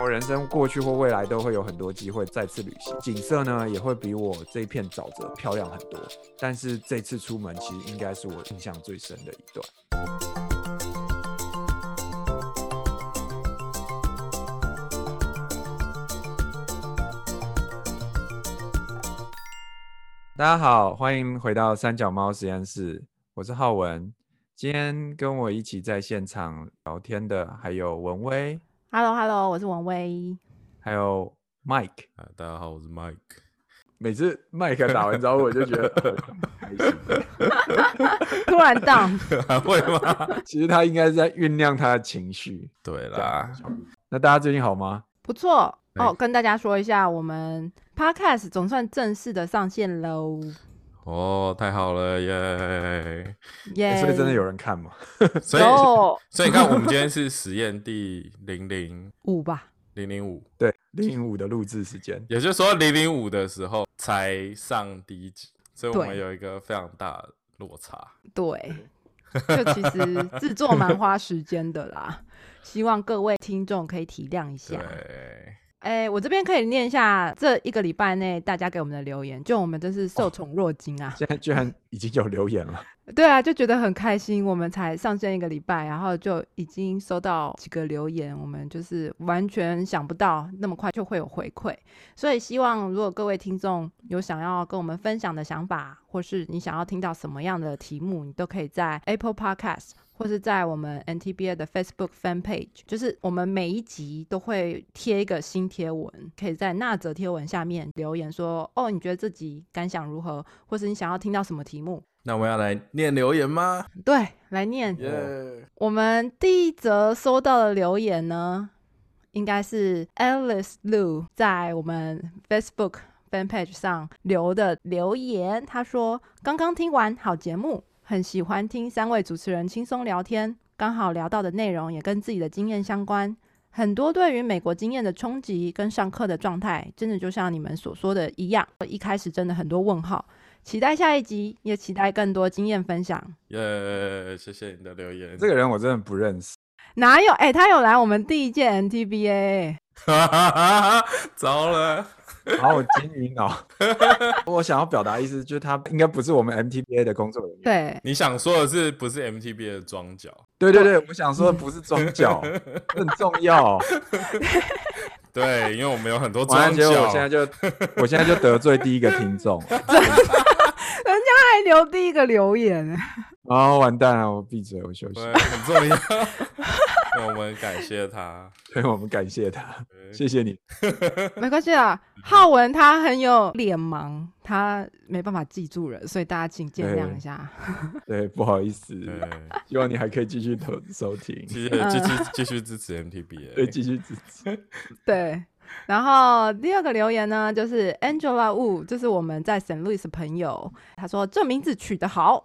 我人生过去或未来都会有很多机会再次旅行，景色呢也会比我这片沼泽漂亮很多。但是这次出门其实应该是我印象最深的一段。大家好，欢迎回到三脚猫实验室，我是浩文。今天跟我一起在现场聊天的还有文威，Hello Hello，我是文威。还有 Mike。啊，大家好，我是 Mike。每次 Mike 打完招呼，我就觉得 开心。突然还会吗？其实他应该是在酝酿他的情绪。对啦，那大家最近好吗？不错哎哦。跟大家说一下，我们 Podcast 总算正式的上线喽，哦，太好了耶！耶、欸所以真的有人看吗？所以，所以你看，我们今天是实验第零零 五吧？零零五，对，零零五的录制时间。也就是说零零五的时候才上第一集，所以我们有一个非常大的落差。对，就其实制作蛮花时间的啦，希望各位听众可以体谅一下。对，哎，我这边可以念一下这一个礼拜内大家给我们的留言，就我们真是受宠若惊啊！现在居然已经有留言了，对啊，就觉得很开心。我们才上线一个礼拜，然后就已经收到几个留言，我们就是完全想不到那么快就会有回馈。所以希望如果各位听众有想要跟我们分享的想法，或是你想要听到什么样的题目，你都可以在 Apple Podcast 或是在我们 NTBA 的 Facebook Fan Page，就是我们每一集都会贴一个新贴文，可以在那则贴文下面留言说，哦，你觉得这集感想如何，或是你想要听到什么题目。那我们要来念留言吗？对，来念。耶！我们第一则收到的留言呢，应该是 Alice Lu 在我们 Facebook fan page 上留的留言。他说：“刚刚听完好节目，很喜欢听三位主持人轻松聊天，刚好聊到的内容也跟自己的经验相关。很多对于美国经验的冲击跟上课的状态，真的就像你们所说的一样，一开始真的很多问号。期待下一集，也期待更多经验分享。”耶！谢谢你的留言。这个人我真的不认识。哪有？哎、他有来我们第一届 NTBA，糟了，然后我金鱼脑，我想要表达意思就是他应该不是我们 MTBA 的工作人员。对，你想说的是不是 MTBA 的装脚？对对对，我想说的不是装脚，很重要。对，因为我们有很多完了，庄结果我脚。现在就我现在就得罪第一个听众，他还留第一个留言，然 后完蛋了，我闭嘴，我休息。对，很重要。那我们感谢他。对我们感谢他，对谢谢你。没关系啊。浩文他很有脸盲，他没办法记住人，所以大家请见谅一下。对，不好意思，希望你还可以继续投收听，继续继续继续支持 MTB。对，继续支持。对，然后第二个留言呢，就是 Angela Wu，就是我们在 St. Louis 的朋友，他说这名字取得好，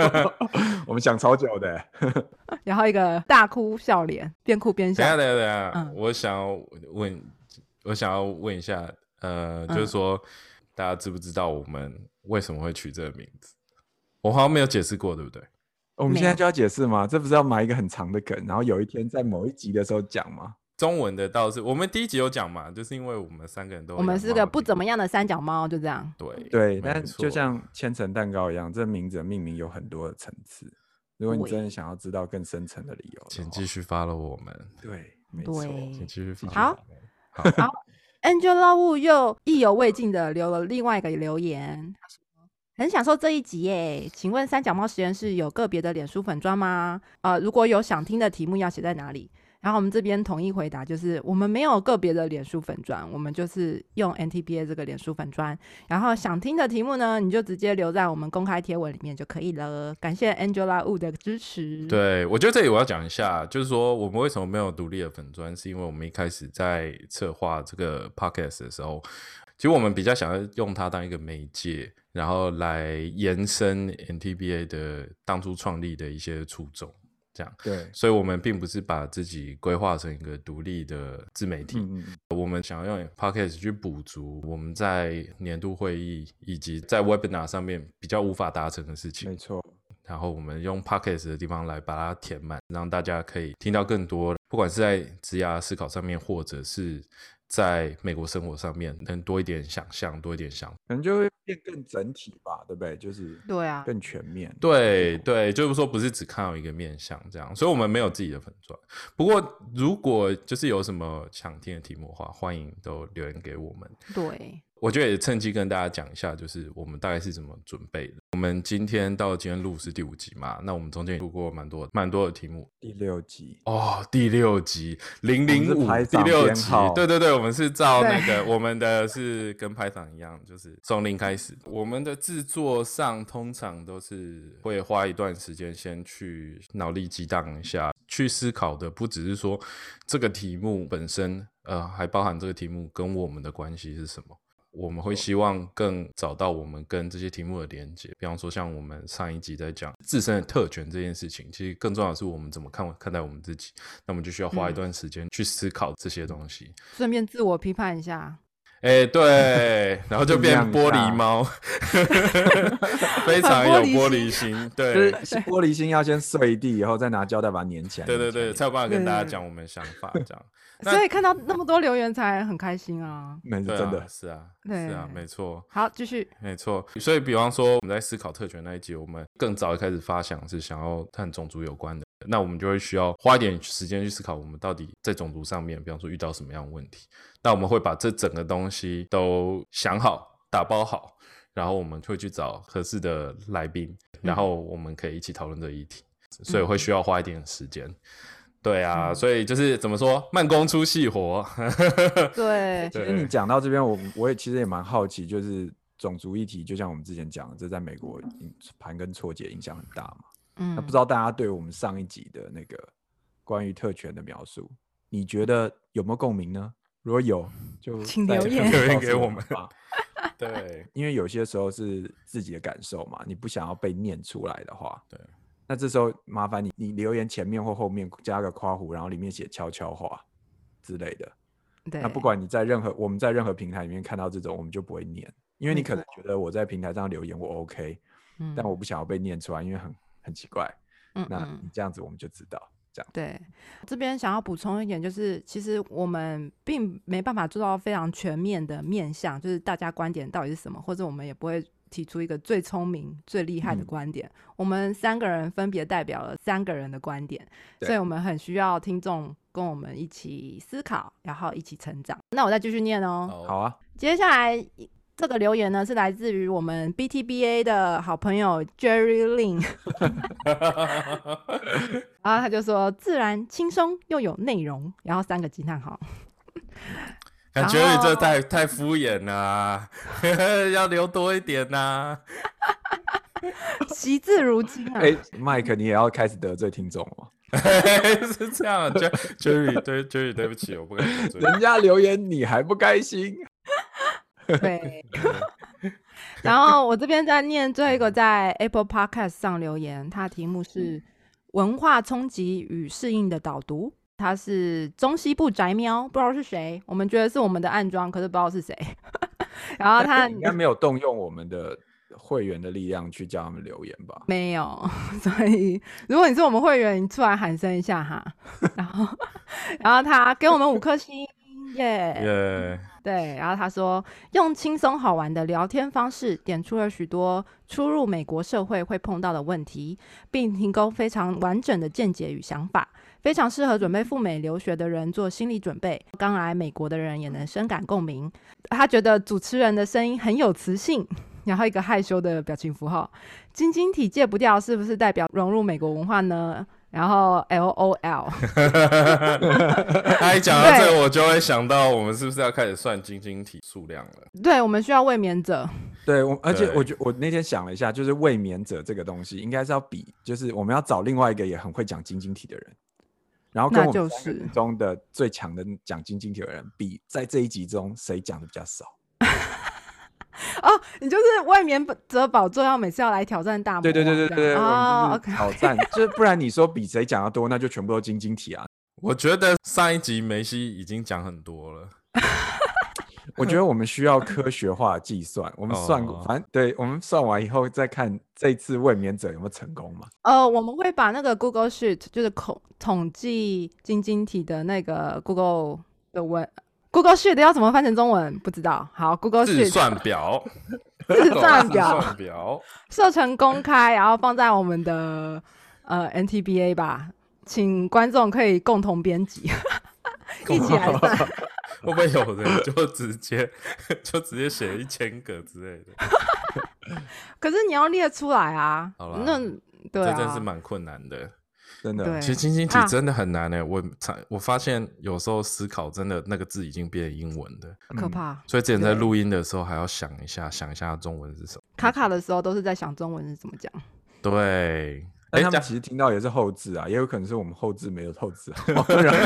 我们想超久的，然后一个大哭笑脸，边哭边笑等一下，。等一下，等下，嗯我想要问，我想要问一下，呃，就是嗯说，大家知不知道我们为什么会取这个名字？我好像没有解释过，对不对？我们现在就要解释吗？这不是要埋一个很长的梗，然后有一天在某一集的时候讲吗？中文的倒是我们第一集有讲嘛，就是因为我们三个人都我们是个不怎么样的三角猫，就这样。对对，没但错就像千层蛋糕一样，这名字命名有很多的层次。如果你真的想要知道更深层的理由请继续 follow 我们，对，没错。对请继续 follow 好我们。好，Angela Wu 又意犹未尽的留了另外一个留言，他说很享受这一集耶，请问三脚猫实验室有个别的脸书粉砖吗？呃，如果有想听的题目要写在哪里？然后我们这边统一回答就是，我们没有个别的脸书粉砖，我们就是用 NTBA 这个脸书粉砖。然后想听的题目呢，你就直接留在我们公开贴文里面就可以了。感谢 Angela Wu 的支持。，对，我觉得这里我要讲一下，就是说我们为什么没有独立的粉砖，是因为我们一开始在策划这个 podcast 的时候，其实我们比较想要用它当一个媒介，然后来延伸 NTBA 的当初创立的一些初衷。这样。对，所以，我们并不是把自己规划成一个独立的自媒体，嗯嗯，我们想要用 podcast 去补足我们在年度会议以及在 webinar 上面比较无法达成的事情没。错，然后我们用 podcast 的地方来把它填满，让大家可以听到更多，不管是在职涯思考上面，或者是在美国生活上面，能多一点想象，多一点想。可能就会变更整体吧，对不对？就是对啊更全面。对对，就是说不是只看到一个面相这样，所以我们没有自己的粉钻。不过如果就是有什么想听的题目的话，欢迎都留言给我们。对，我觉得也趁机跟大家讲一下，就是我们大概是怎么准备的。我们今天到今天录是第五集嘛，那我们中间也录过蛮多蛮多的题目第六集，哦。第六集零零五第六集对对对，我们是照那对个我们的是跟拍档一样，就是从零开始。我们的制作上通常都是会花一段时间先去脑力激荡一下，去思考的不只是说这个题目本身，呃，还包含这个题目跟我们的关系是什么。我们会希望更找到我们跟这些题目的连接，比方说像我们上一集在讲自身的特权这件事情，其实更重要的是我们怎么看看待我们自己，那我们就需要花一嗯段时间去思考这些东西。顺便自我批判一下。哎、对，然后就变玻璃大猫，非常有玻璃心，就对。是玻璃心要先碎地，以后再拿胶带把它粘起来。对对对，才有办法跟大家对讲我们的想法，这样。所以看到那么多留言才很开心啊。对啊那是真的。是啊，对是啊，没错。好，继续。没错，所以比方说我们在思考特权那一集，我们更早一开始发想是想要和种族有关的，那我们就会需要花一点时间去思考，我们到底在种族上面，比方说遇到什么样的问题。那我们会把这整个东西都想好、打包好，然后我们会去找合适的来宾，然后我们可以一起讨论这个议题，所以会需要花一点时间。对啊，所以就是怎么说，慢工出细活。对，其实你讲到这边，我我也其实也蛮好奇，就是种族议题，就像我们之前讲的，这在美国影盘根错节，影响很大嘛。嗯那不知道大家对我们上一集的那个关于特权的描述，你觉得有没有共鸣呢？如果有，就请留言留言给我们吧。对，因为有些时候是自己的感受嘛，你不想要被念出来的话，对，那这时候麻烦你，你留言前面或后面加个括弧，然后里面写悄悄话之类的。对，那不管你在任何我们在任何平台里面看到这种，我们就不会念，因为你可能觉得我在平台上留言我 OK，、嗯但我不想要被念出来，因为很很奇怪。那嗯那你这样子我们就知道，这样对，这边想要补充一点，就是其实我们并没办法做到非常全面的面向，就是大家观点到底是什么，或者我们也不会提出一个最聪明、最厉害的嗯观点。我们三个人分别代表了三个人的观点，所以我们很需要听众跟我们一起思考，然后一起成长。那我再继续念哦。好啊。接下来这个留言呢，是来自于我们 BTBA 的好朋友 Jerry Lin，然后他就说自然、轻松又有内容，然后三个惊叹号。感觉你这太太敷衍了、要留多一点呐、惜字如金啊！哎、麦克，你也要开始得罪听众了？是这样，Jer-，Jerry，对 Jerry，对不起，我不敢得罪。人家留言你还不开心？对。然后我这边在念最后一个在 Apple Podcast 上留言，它的题目是“文化冲击与适应的导读”，他是中西部宅喵，不知道是谁，我们觉得是我们的暗装，可是不知道是谁。然后他应该没有动用我们的会员的力量去叫他们留言吧？没有，所以如果你是我们会员，你出来喊声一下哈。然后，然后他给我们五颗星，耶、耶，对，然后他说用轻松好玩的聊天方式，点出了许多初入美国社会会碰到的问题，并提供非常完整的见解与想法，非常适合准备赴美留学的人做心理准备。刚来美国的人也能深感共鸣。他觉得主持人的声音很有磁性。然后一个害羞的表情符号，晶晶体戒不掉，是不是代表融入美国文化呢？然后 L O L，他一讲到这，我就会想到我们是不是要开始算晶晶体数量了？对我们需要卫冕者，对，我而且我觉我那天想了一下，就是卫冕者这个东西，应该是要比，就是我们要找另外一个也很会讲晶晶体的人，然后跟那就我们中的最强的讲晶晶体的人比，在这一集中谁讲的比较少？哦，你就是卫冕者宝座，要每次要来挑战大魔对对对对对哦挑战，就是不然你说比谁讲的多，那就全部都晶晶体啊。我觉得上一集梅西已经讲很多了。我觉得我们需要科学化的计算，我们算过，哦反正对我们算完以后再看这次卫冕者有没有成功嘛。呃，我们会把那个 Google Sheet，就是统统计晶晶体的那个 Google 的文，Google Sheet 要怎么翻成中文？不知道。好，Google 自 Sheet 算表，自算表 算表 设成公开，然后放在我们的呃 NTBA 吧，请观众可以共同编辑，一起来算。会不会有人就直接就直接写一千个之类的？可是你要列出来啊好啦，那对啊，这真是蛮困难的。真的对，其实晶晶体啊真的很难呢，我才我发现有时候思考真的那个字已经变英文的，嗯可怕。所以之前在对录音的时候还要想一下，想一下中文是什么。卡卡的时候都是在想中文是怎么讲。对，哎，但他们其实听到也是后置啊，也有可能是我们后置没有后置好。然后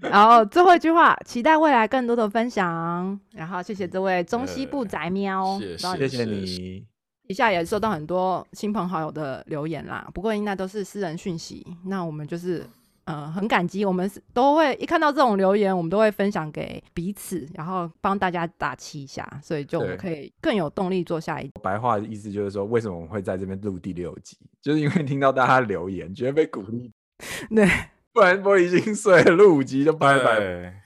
然后最后一句话，期待未来更多的分享。然后谢谢这位中西部宅喵，谢谢谢谢你。以下也收到很多亲朋好友的留言啦，不过应该都是私人讯息。那我们就是呃很感激，我们是都会一看到这种留言，我们都会分享给彼此，然后帮大家打气一下，所以就我们可以更有动力做下一集。白话的意思就是说，为什么我们会在这边录第六集，就是因为听到大家留言，觉得被鼓励，对，不然玻璃心碎了，录五集就拜拜。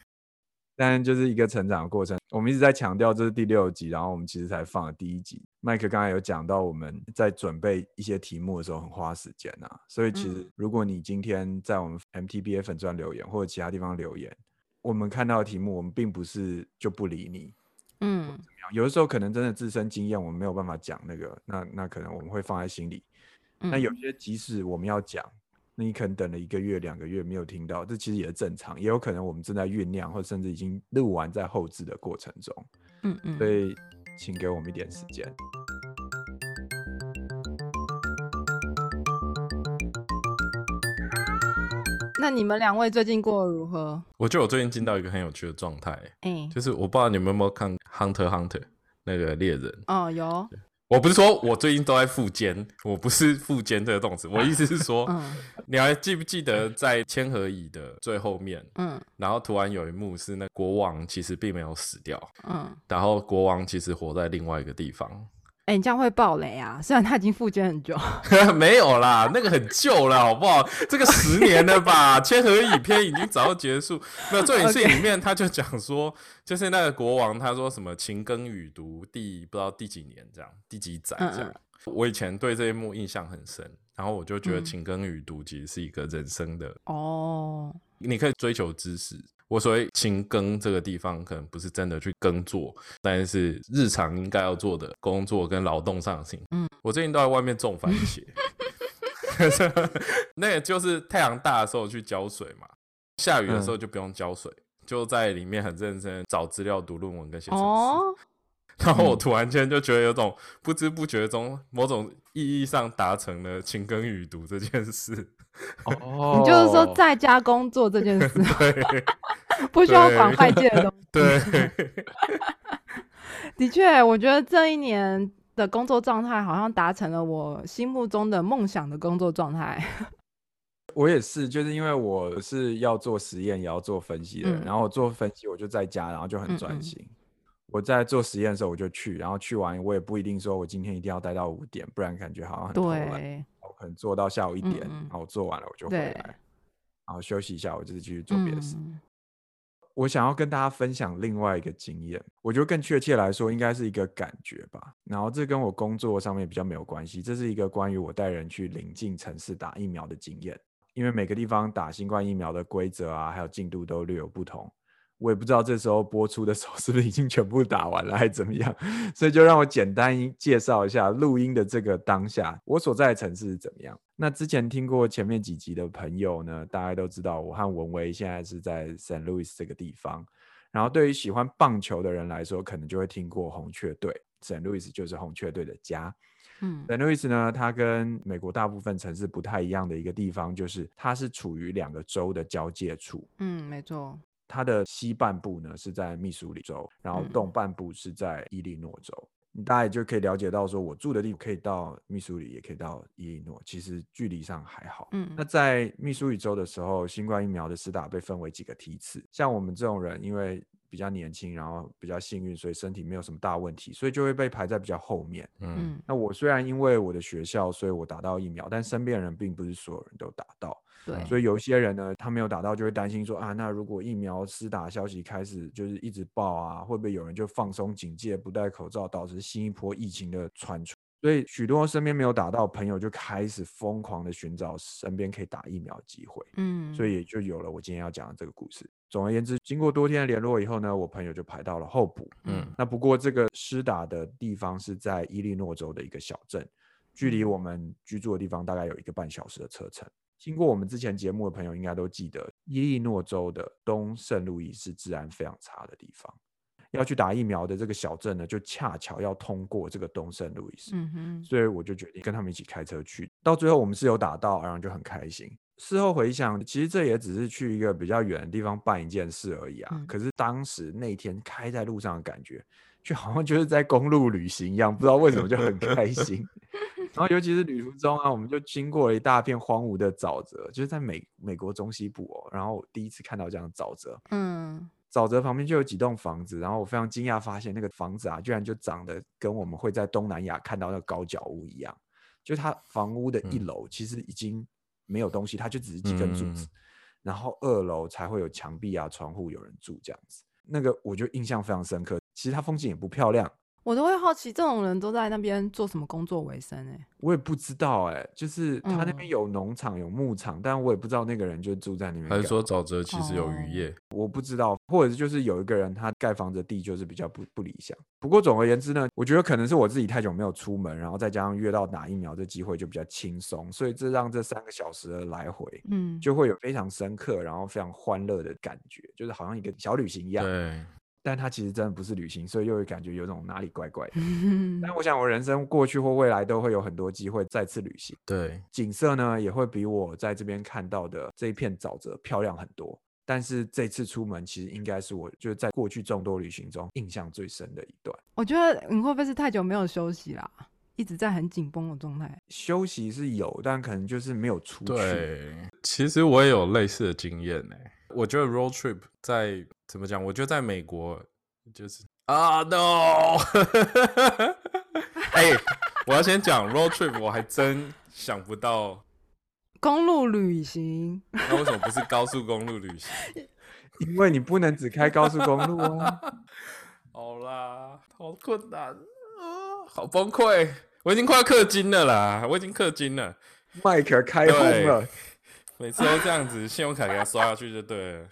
对但就是一个成长的过程，我们一直在强调这是第六集，然后我们其实才放了第一集。麦克刚才有讲到，我们在准备一些题目的时候很花时间啊，所以其实嗯。如果你今天在我们 MTBA 粉专留言或者其他地方留言，我们看到的题目，我们并不是就不理你，嗯。有的时候可能真的自身经验我们没有办法讲那个，那那可能我们会放在心里。嗯，那有些即使我们要讲，那你可能等了一个月、两个月没有听到，这其实也是正常，也有可能我们正在酝酿，或甚至已经录完在后置的过程中，嗯嗯，所以请给我们一点时间。那你们两位最近过得如何？我觉得我最近进到一个很有趣的状态，哎、就是我不知道你们有没有看《Hunter Hunter》那个猎人。哦，有，我不是说我最近都在复健，我不是复健这个动词，我意思是说，嗯你还记不记得在千和乙的最后面，嗯然后突然有一幕是那国王其实并没有死掉，嗯，然后国王其实活在另外一个地方。哎、你这样会爆雷啊！虽然他已经复健很久，没有啦，那个很旧了，好不好？这个十年了吧？千和影片已经早就结束。没有，重点是里面他就讲说，就是那个国王他说什么勤耕雨读第不知道第几年这样，第几载这样。我以前对这一幕印象很深，然后我就觉得嗯勤耕雨读其实是一个人生的，哦，你可以追求知识。我所谓勤耕这个地方，可能不是真的去耕作，但是日常应该要做的工作跟劳动上行。嗯，我最近都在外面种番茄，那也就是太阳大的时候去浇水嘛，下雨的时候就不用浇水，就在里面很认真找资料、读论文跟写程式。哦，然后我突然间就觉得有种不知不觉中某种意义上达成了勤耕雨读这件事。哦你就是说在家工作这件事，对不需要管外界的东西。对，的确，我觉得这一年的工作状态好像达成了我心目中的梦想的工作状态。我也是，就是因为我是要做实验也要做分析的，嗯然后我做分析我就在家，然后就很嗯嗯专心。我在做实验的时候我就去，然后去完我也不一定说我今天一定要待到五点，不然感觉好像很偷懒。对，我可能做到下午一点，然后我做完了我就回来，然后休息一下，我就是继续做别的事。嗯我想要跟大家分享另外一个经验，我觉得更确切来说，应该是一个感觉吧。然后这跟我工作上面比较没有关系，这是一个关于我带人去临近城市打疫苗的经验。因为每个地方打新冠疫苗的规则啊，还有进度都略有不同。我也不知道这时候播出的时候是不是已经全部打完了，还是怎么样，所以就让我简单介绍一下录音的这个当下，我所在的城市是怎么样。那之前听过前面几集的朋友呢，大家都知道我和文威现在是在 St. Louis 这个地方。然后对于喜欢棒球的人来说，可能就会听过红雀队，St. Louis 就是红雀队的家。嗯 St. Louis 呢，它跟美国大部分城市不太一样的一个地方，就是它是处于两个州的交界处。嗯，没错，它的西半部呢是在密苏里州，然后嗯东半部是在伊利诺州。你大家也就可以了解到，说我住的地方可以到密苏里，也可以到伊利诺，其实距离上还好。嗯那在密苏里州的时候，新冠疫苗的施打被分为几个梯次，像我们这种人，因为比较年轻，然后比较幸运，所以身体没有什么大问题，所以就会被排在比较后面。嗯嗯那我虽然因为我的学校，所以我打到疫苗，但身边人并不是所有人都打到。对，所以有一些人呢，他没有打到，就会担心说啊，那如果疫苗施打消息开始就是一直爆啊，会不会有人就放松警戒，不戴口罩，导致新一波疫情的传出？所以许多身边没有打到朋友就开始疯狂的寻找身边可以打疫苗的机会，嗯，所以也就有了我今天要讲的这个故事。总而言之，经过多天的联络以后呢，我朋友就排到了候补。嗯那不过这个施打的地方是在伊利诺州的一个小镇，距离嗯我们居住的地方大概有一个半小时的车程。经过我们之前节目的朋友应该都记得，伊利诺州的东圣路易是治安非常差的地方。要去打疫苗的这个小镇呢，就恰巧要通过这个东圣路易斯，嗯哼，所以我就决定跟他们一起开车去。到最后我们是有打到，然后就很开心。事后回想，其实这也只是去一个比较远的地方办一件事而已啊。嗯可是当时那天开在路上的感觉，就好像就是在公路旅行一样，不知道为什么就很开心。然后尤其是旅途中啊，我们就经过了一大片荒芜的沼泽，就是在美美国中西部哦。然后我第一次看到这样的沼泽，嗯沼泽旁边就有几栋房子，然后我非常惊讶发现那个房子啊，居然就长得跟我们会在东南亚看到那个高脚屋一样，就它房屋的一嗯楼其实已经没有东西，它就只是几根柱子，嗯然后二楼才会有墙壁啊、窗户有人住这样子。那个我就印象非常深刻。其实它风景也不漂亮，我都会好奇这种人都在那边做什么工作为生哎、我也不知道哎、就是他那边嗯有农场、有牧场，但我也不知道那个人就住在那边。还是说沼泽其实有哦渔业？我不知道，或者是就是有一个人他盖房子的地就是比较不不理想。不过总而言之呢，我觉得可能是我自己太久没有出门，然后再加上约到打疫苗这机会就比较轻松，所以这让这三个小时的来回嗯，就会有非常深刻，然后非常欢乐的感觉，就是好像一个小旅行一样。对，但它其实真的不是旅行，所以又会感觉有种哪里怪怪的。嗯但 我想我人生过去或未来都会有很多机会再次旅行。对，景色呢也会比我在这边看到的这一片沼泽漂亮很多。但是这次出门其实应该是我就是在过去众多旅行中印象最深的一段。我觉得你会不会是太久没有休息啦？一直在很紧绷的状态。休息是有，但可能就是没有出去。对，其实我也有类似的经验呢。我觉得 road trip 在怎么讲？我觉得在美国就是啊、no，哎、我要先讲 road trip，我还真想不到，公路旅行，那为什么不是高速公路旅行？因为你不能只开高速公路啊。好啦，好困难啊，好崩溃，我已经快要氪金了啦，我已经氪金了。麦克开轰了，每次都这样子，信用卡给他刷下去就对了。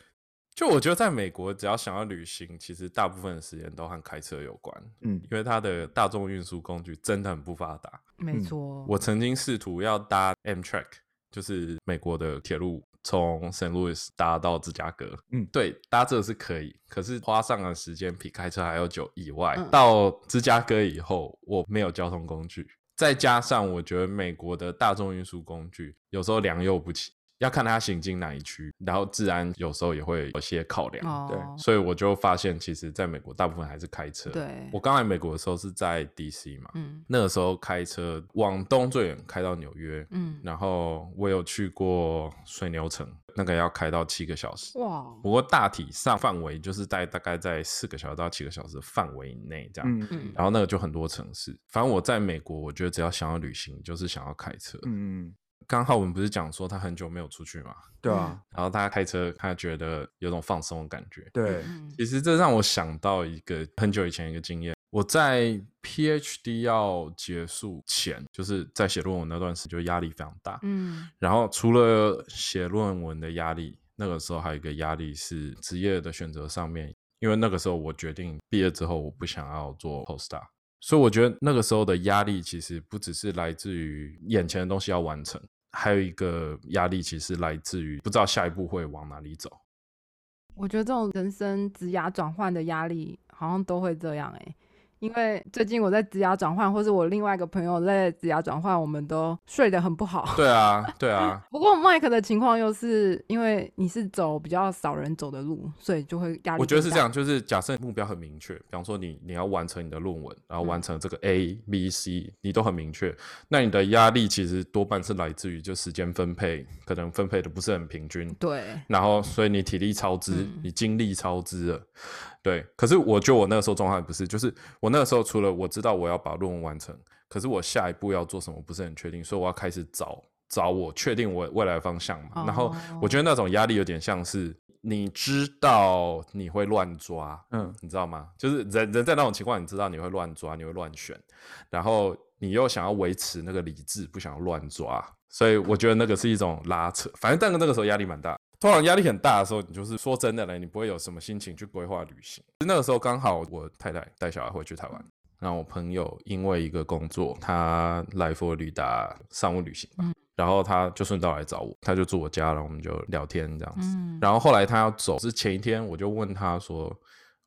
就我觉得在美国，只要想要旅行，其实大部分的时间都和开车有关，嗯，因为它的大众运输工具真的很不发达。没错。我曾经试图要搭 Amtrak，就是美国的铁路，从 St. Louis 搭到芝加哥。嗯对，搭这个是可以，可是花上的时间比开车还要久。以外，嗯到芝加哥以后，我没有交通工具，再加上我觉得美国的大众运输工具有时候良莠不齐，要看他行进哪一区，然后治安有时候也会有些考量。哦，对所以我就发现，其实在美国大部分还是开车。对我刚来美国的时候是在 DC 嘛，嗯那个时候开车往东最远开到纽约，嗯，然后我有去过水牛城，那个要开到七个小时。哇，不过大体上范围就是在大概在四个小时到七个小时的范围以内这样。嗯嗯然后那个就很多城市，反正我在美国，我觉得只要想要旅行，就是想要开车。嗯，刚好我们不是讲说他很久没有出去嘛，对啊，然后他开车，他觉得有种放松的感觉。对，嗯其实这让我想到一个很久以前一个经验，我在 PhD 要结束前，就是在写论文那段时间，就压力非常大。嗯然后除了写论文的压力，那个时候还有一个压力是职业的选择上面，因为那个时候我决定毕业之后我不想要做 postdoc，所以我觉得那个时候的压力其实不只是来自于眼前的东西要完成，还有一个压力其实来自于不知道下一步会往哪里走。我觉得这种人生职涯转换的压力好像都会这样哎、因为最近我在职涯转换，或是我另外一个朋友在职涯转换，我们都睡得很不好。对啊，对啊，不过 Mike 的情况又是因为你是走比较少人走的路，所以就会压力。我觉得是这样，就是假设目标很明确，比方说你你要完成你的论文，然后完成这个 A、B、C，你都很明确，那你的压力其实多半是来自于就时间分配，可能分配的不是很平均。对，然后所以你体力超支，你精力超支了。对，可是我觉得我那个时候状态不是，就是我那个时候除了我知道我要把论文完成，可是我下一步要做什么不是很确定，所以我要开始找找我确定我未来的方向嘛。然后我觉得那种压力有点像是你知道你会乱抓，嗯，你知道吗？就是人人在那种情况，你知道你会乱抓，你会乱选，然后你又想要维持那个理智，不想要乱抓，所以我觉得那个是一种拉扯。反正但是那个时候压力蛮大。通常压力很大的时候，你就是说真的嘞，你不会有什么心情去规划旅行。那个时候刚好我太太带小孩回去台湾，然后我朋友因为一个工作，他来佛罗里达商务旅行，然后他就顺道来找我，他就住我家了，我们就聊天这样子。然后后来他要走是前一天，我就问他说，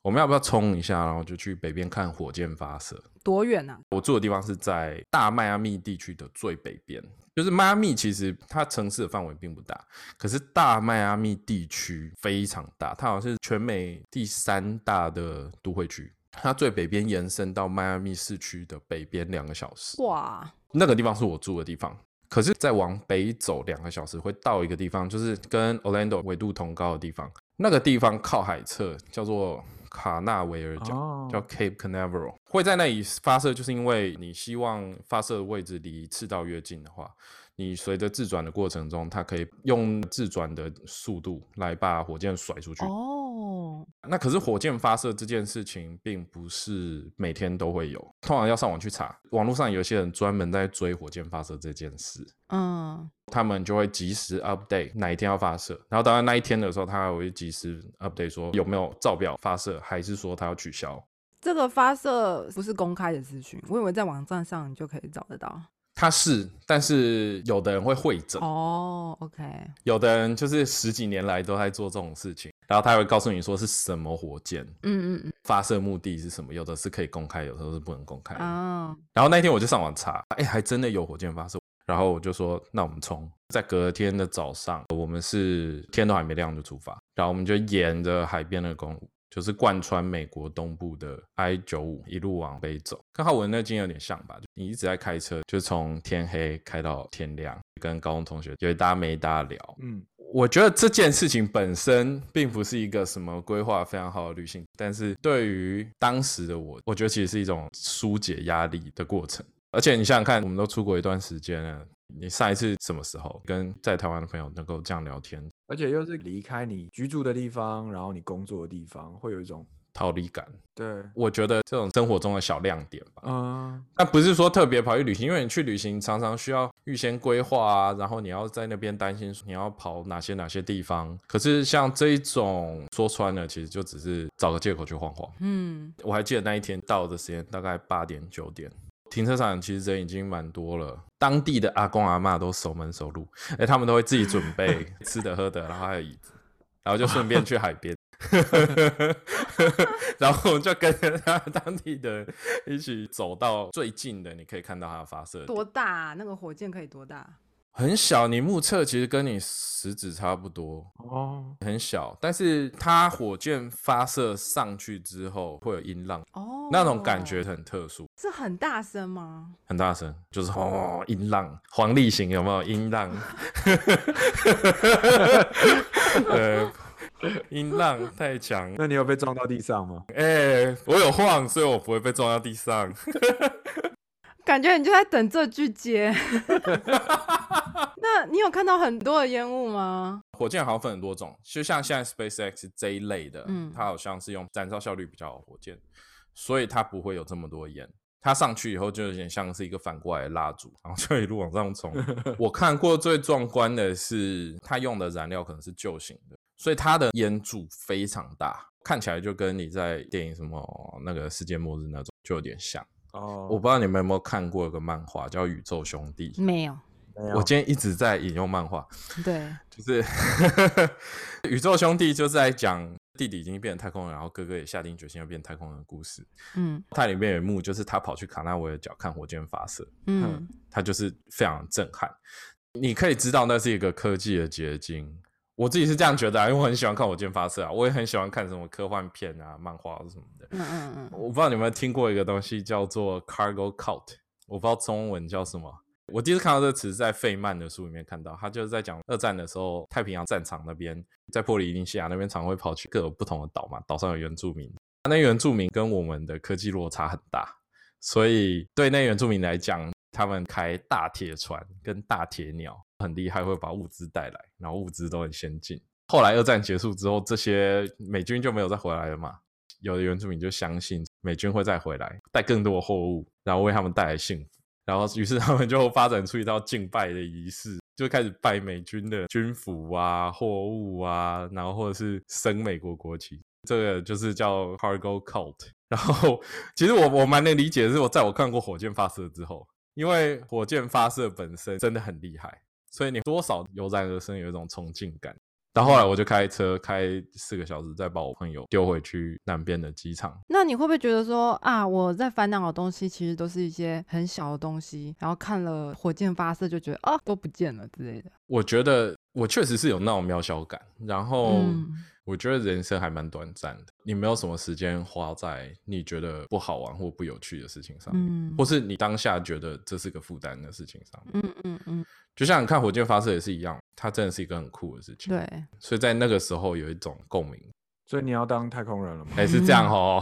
我们要不要冲一下，然后就去北边看火箭发射。多远呢？我住的地方是在大迈阿密地区的最北边。就是迈阿密，其实它城市的范围并不大，可是大迈阿密地区非常大，它好像是全美第三大的都会区。它最北边延伸到迈阿密市区的北边两个小时。哇，那个地方是我住的地方。可是再往北走两个小时，会到一个地方，就是跟 Orlando 纬度同高的地方。那个地方靠海侧，叫做卡纳维尔角，叫 Cape Canaveral。会在那里发射，就是因为你希望发射的位置离赤道越近的话。你随着自转的过程中，它可以用自转的速度来把火箭甩出去。哦，那可是火箭发射这件事情，并不是每天都会有，通常要上网去查。网络上有些人专门在追火箭发射这件事，嗯，他们就会及时 update 哪一天要发射，然后当然那一天的时候，他还会及时 update 说有没有照表发射，还是说他要取消。这个发射不是公开的资讯，我以为在网站上你就可以找得到。它是，但是有的人会会诊哦，OK，有的人就是十几年来都在做这种事情，然后他会告诉你说是什么火箭，嗯嗯嗯，发射目的是什么，有的是可以公开，有的是不能公开啊。然后那天我就上网查，哎，还真的有火箭发射，然后我就说那我们冲，在隔天的早上，我们是天都还没亮就出发，然后我们就沿着海边的公路。就是贯穿美国东部的 I 九五一路往北走，刚好我的那经有点像吧？你一直在开车，就从天黑开到天亮，跟高中同学有搭没搭聊。嗯，我觉得这件事情本身并不是一个什么规划非常好的旅行，但是对于当时的我，我觉得其实是一种疏解压力的过程。而且你想想看，我们都出国一段时间了，你上一次什么时候跟在台湾的朋友能够这样聊天？而且又是离开你居住的地方，然后你工作的地方，会有一种逃离感。对，我觉得这种生活中的小亮点吧。嗯，但不是说特别跑去旅行，因为你去旅行常常需要预先规划啊，然后你要在那边担心你要跑哪些哪些地方。可是像这一种说穿了，其实就只是找个借口去晃晃。嗯，我还记得那一天到的时间大概八点九点。停车场其实人已经蛮多了，当地的阿公阿妈都守门守路，哎，他们都会自己准备 吃的喝的，然后还有椅子，然后就顺便去海边，然后就跟着他当地的一起走到最近的，你可以看到它发射多大？那个火箭可以多大？很小，你目测其实跟你食指差不多哦，很小。但是它火箭发射上去之后会有音浪哦，那种感觉很特殊。是很大声吗？很大声，就是哦，音浪。黄立行有没有音浪？呃，音浪太强。那你有被撞到地上吗？哎，我有晃，所以我不会被撞到地上。感觉你就在等这句接。那你有看到很多的烟雾吗？火箭好像分很多种，就像现在 SpaceX 这一类的，嗯，它好像是用燃烧效率比较好的火箭，所以它不会有这么多烟。它上去以后就有点像是一个反过来的蜡烛，然后就一路往上冲。我看过最壮观的是，它用的燃料可能是旧型的，所以它的烟柱非常大，看起来就跟你在电影什么那个世界末日那种就有点像。哦，我不知道你们有没有看过一个漫画叫《宇宙兄弟》？没有。我今天一直在引用漫画。对，就是 《宇宙兄弟》就在讲弟弟已经变成太空人，然后哥哥也下定决心要变太空人的故事。嗯它里面有一幕就是他跑去卡纳维尔角看火箭发射，嗯他就是非常震撼。你可以知道那是一个科技的结晶。我自己是这样觉得啊，因为我很喜欢看火箭发射啊，我也很喜欢看什么科幻片啊、漫画什么的。嗯嗯嗯，我不知道你有没有听过一个东西叫做 cargo cult，我不知道中文叫什么。我第一次看到这个词是在费曼的书里面看到，他就是在讲二战的时候，太平洋战场那边，在波利尼西亚那边常会跑去各有不同的岛嘛，岛上有原住民，那原住民跟我们的科技落差很大，所以对那原住民来讲，他们开大铁船跟大铁鸟很厉害，会把物资带来，然后物资都很先进。后来二战结束之后，这些美军就没有再回来了嘛。有的原住民就相信美军会再回来，带更多的货物，然后为他们带来幸福。然后，于是他们就发展出一道敬拜的仪式，就开始拜美军的军服啊、货物啊，然后或者是升美国国旗。这个就是叫 cargo cult。然后，其实我我蛮能理解的是，我在我看过火箭发射之后，因为火箭发射本身真的很厉害，所以你多少油然而生有一种崇敬感。到后来我就开车开四个小时，再把我朋友丢回去南边的机场。那你会不会觉得说啊，我在烦恼的东西其实都是一些很小的东西，然后看了火箭发射就觉得啊都不见了之类的？我觉得我确实是有那种渺小感，然后嗯我觉得人生还蛮短暂的，你没有什么时间花在你觉得不好玩或不有趣的事情上面，嗯或是你当下觉得这是个负担的事情上面。嗯嗯嗯，就像你看火箭发射也是一样，它真的是一个很酷的事情。，对，所以在那个时候有一种共鸣。所以你要当太空人了吗？还、是这样哦，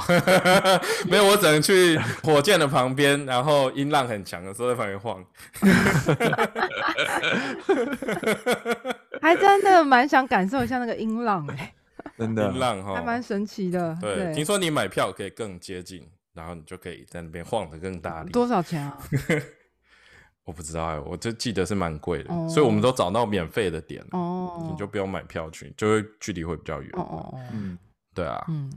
没有，我只能去火箭的旁边，然后音浪很强的时候在旁边晃。还真的蛮想感受一下那个音浪哎、真的。音浪哈，还蛮神奇的。对，听说你买票可以更接近，然后你就可以在那边晃得更大力。多少钱啊？我不知道哎，我就记得是蛮贵的，哦。所以我们都找到免费的点，哦，你就不用买票去，就会距离会比较远。哦哦哦，嗯，对啊，嗯。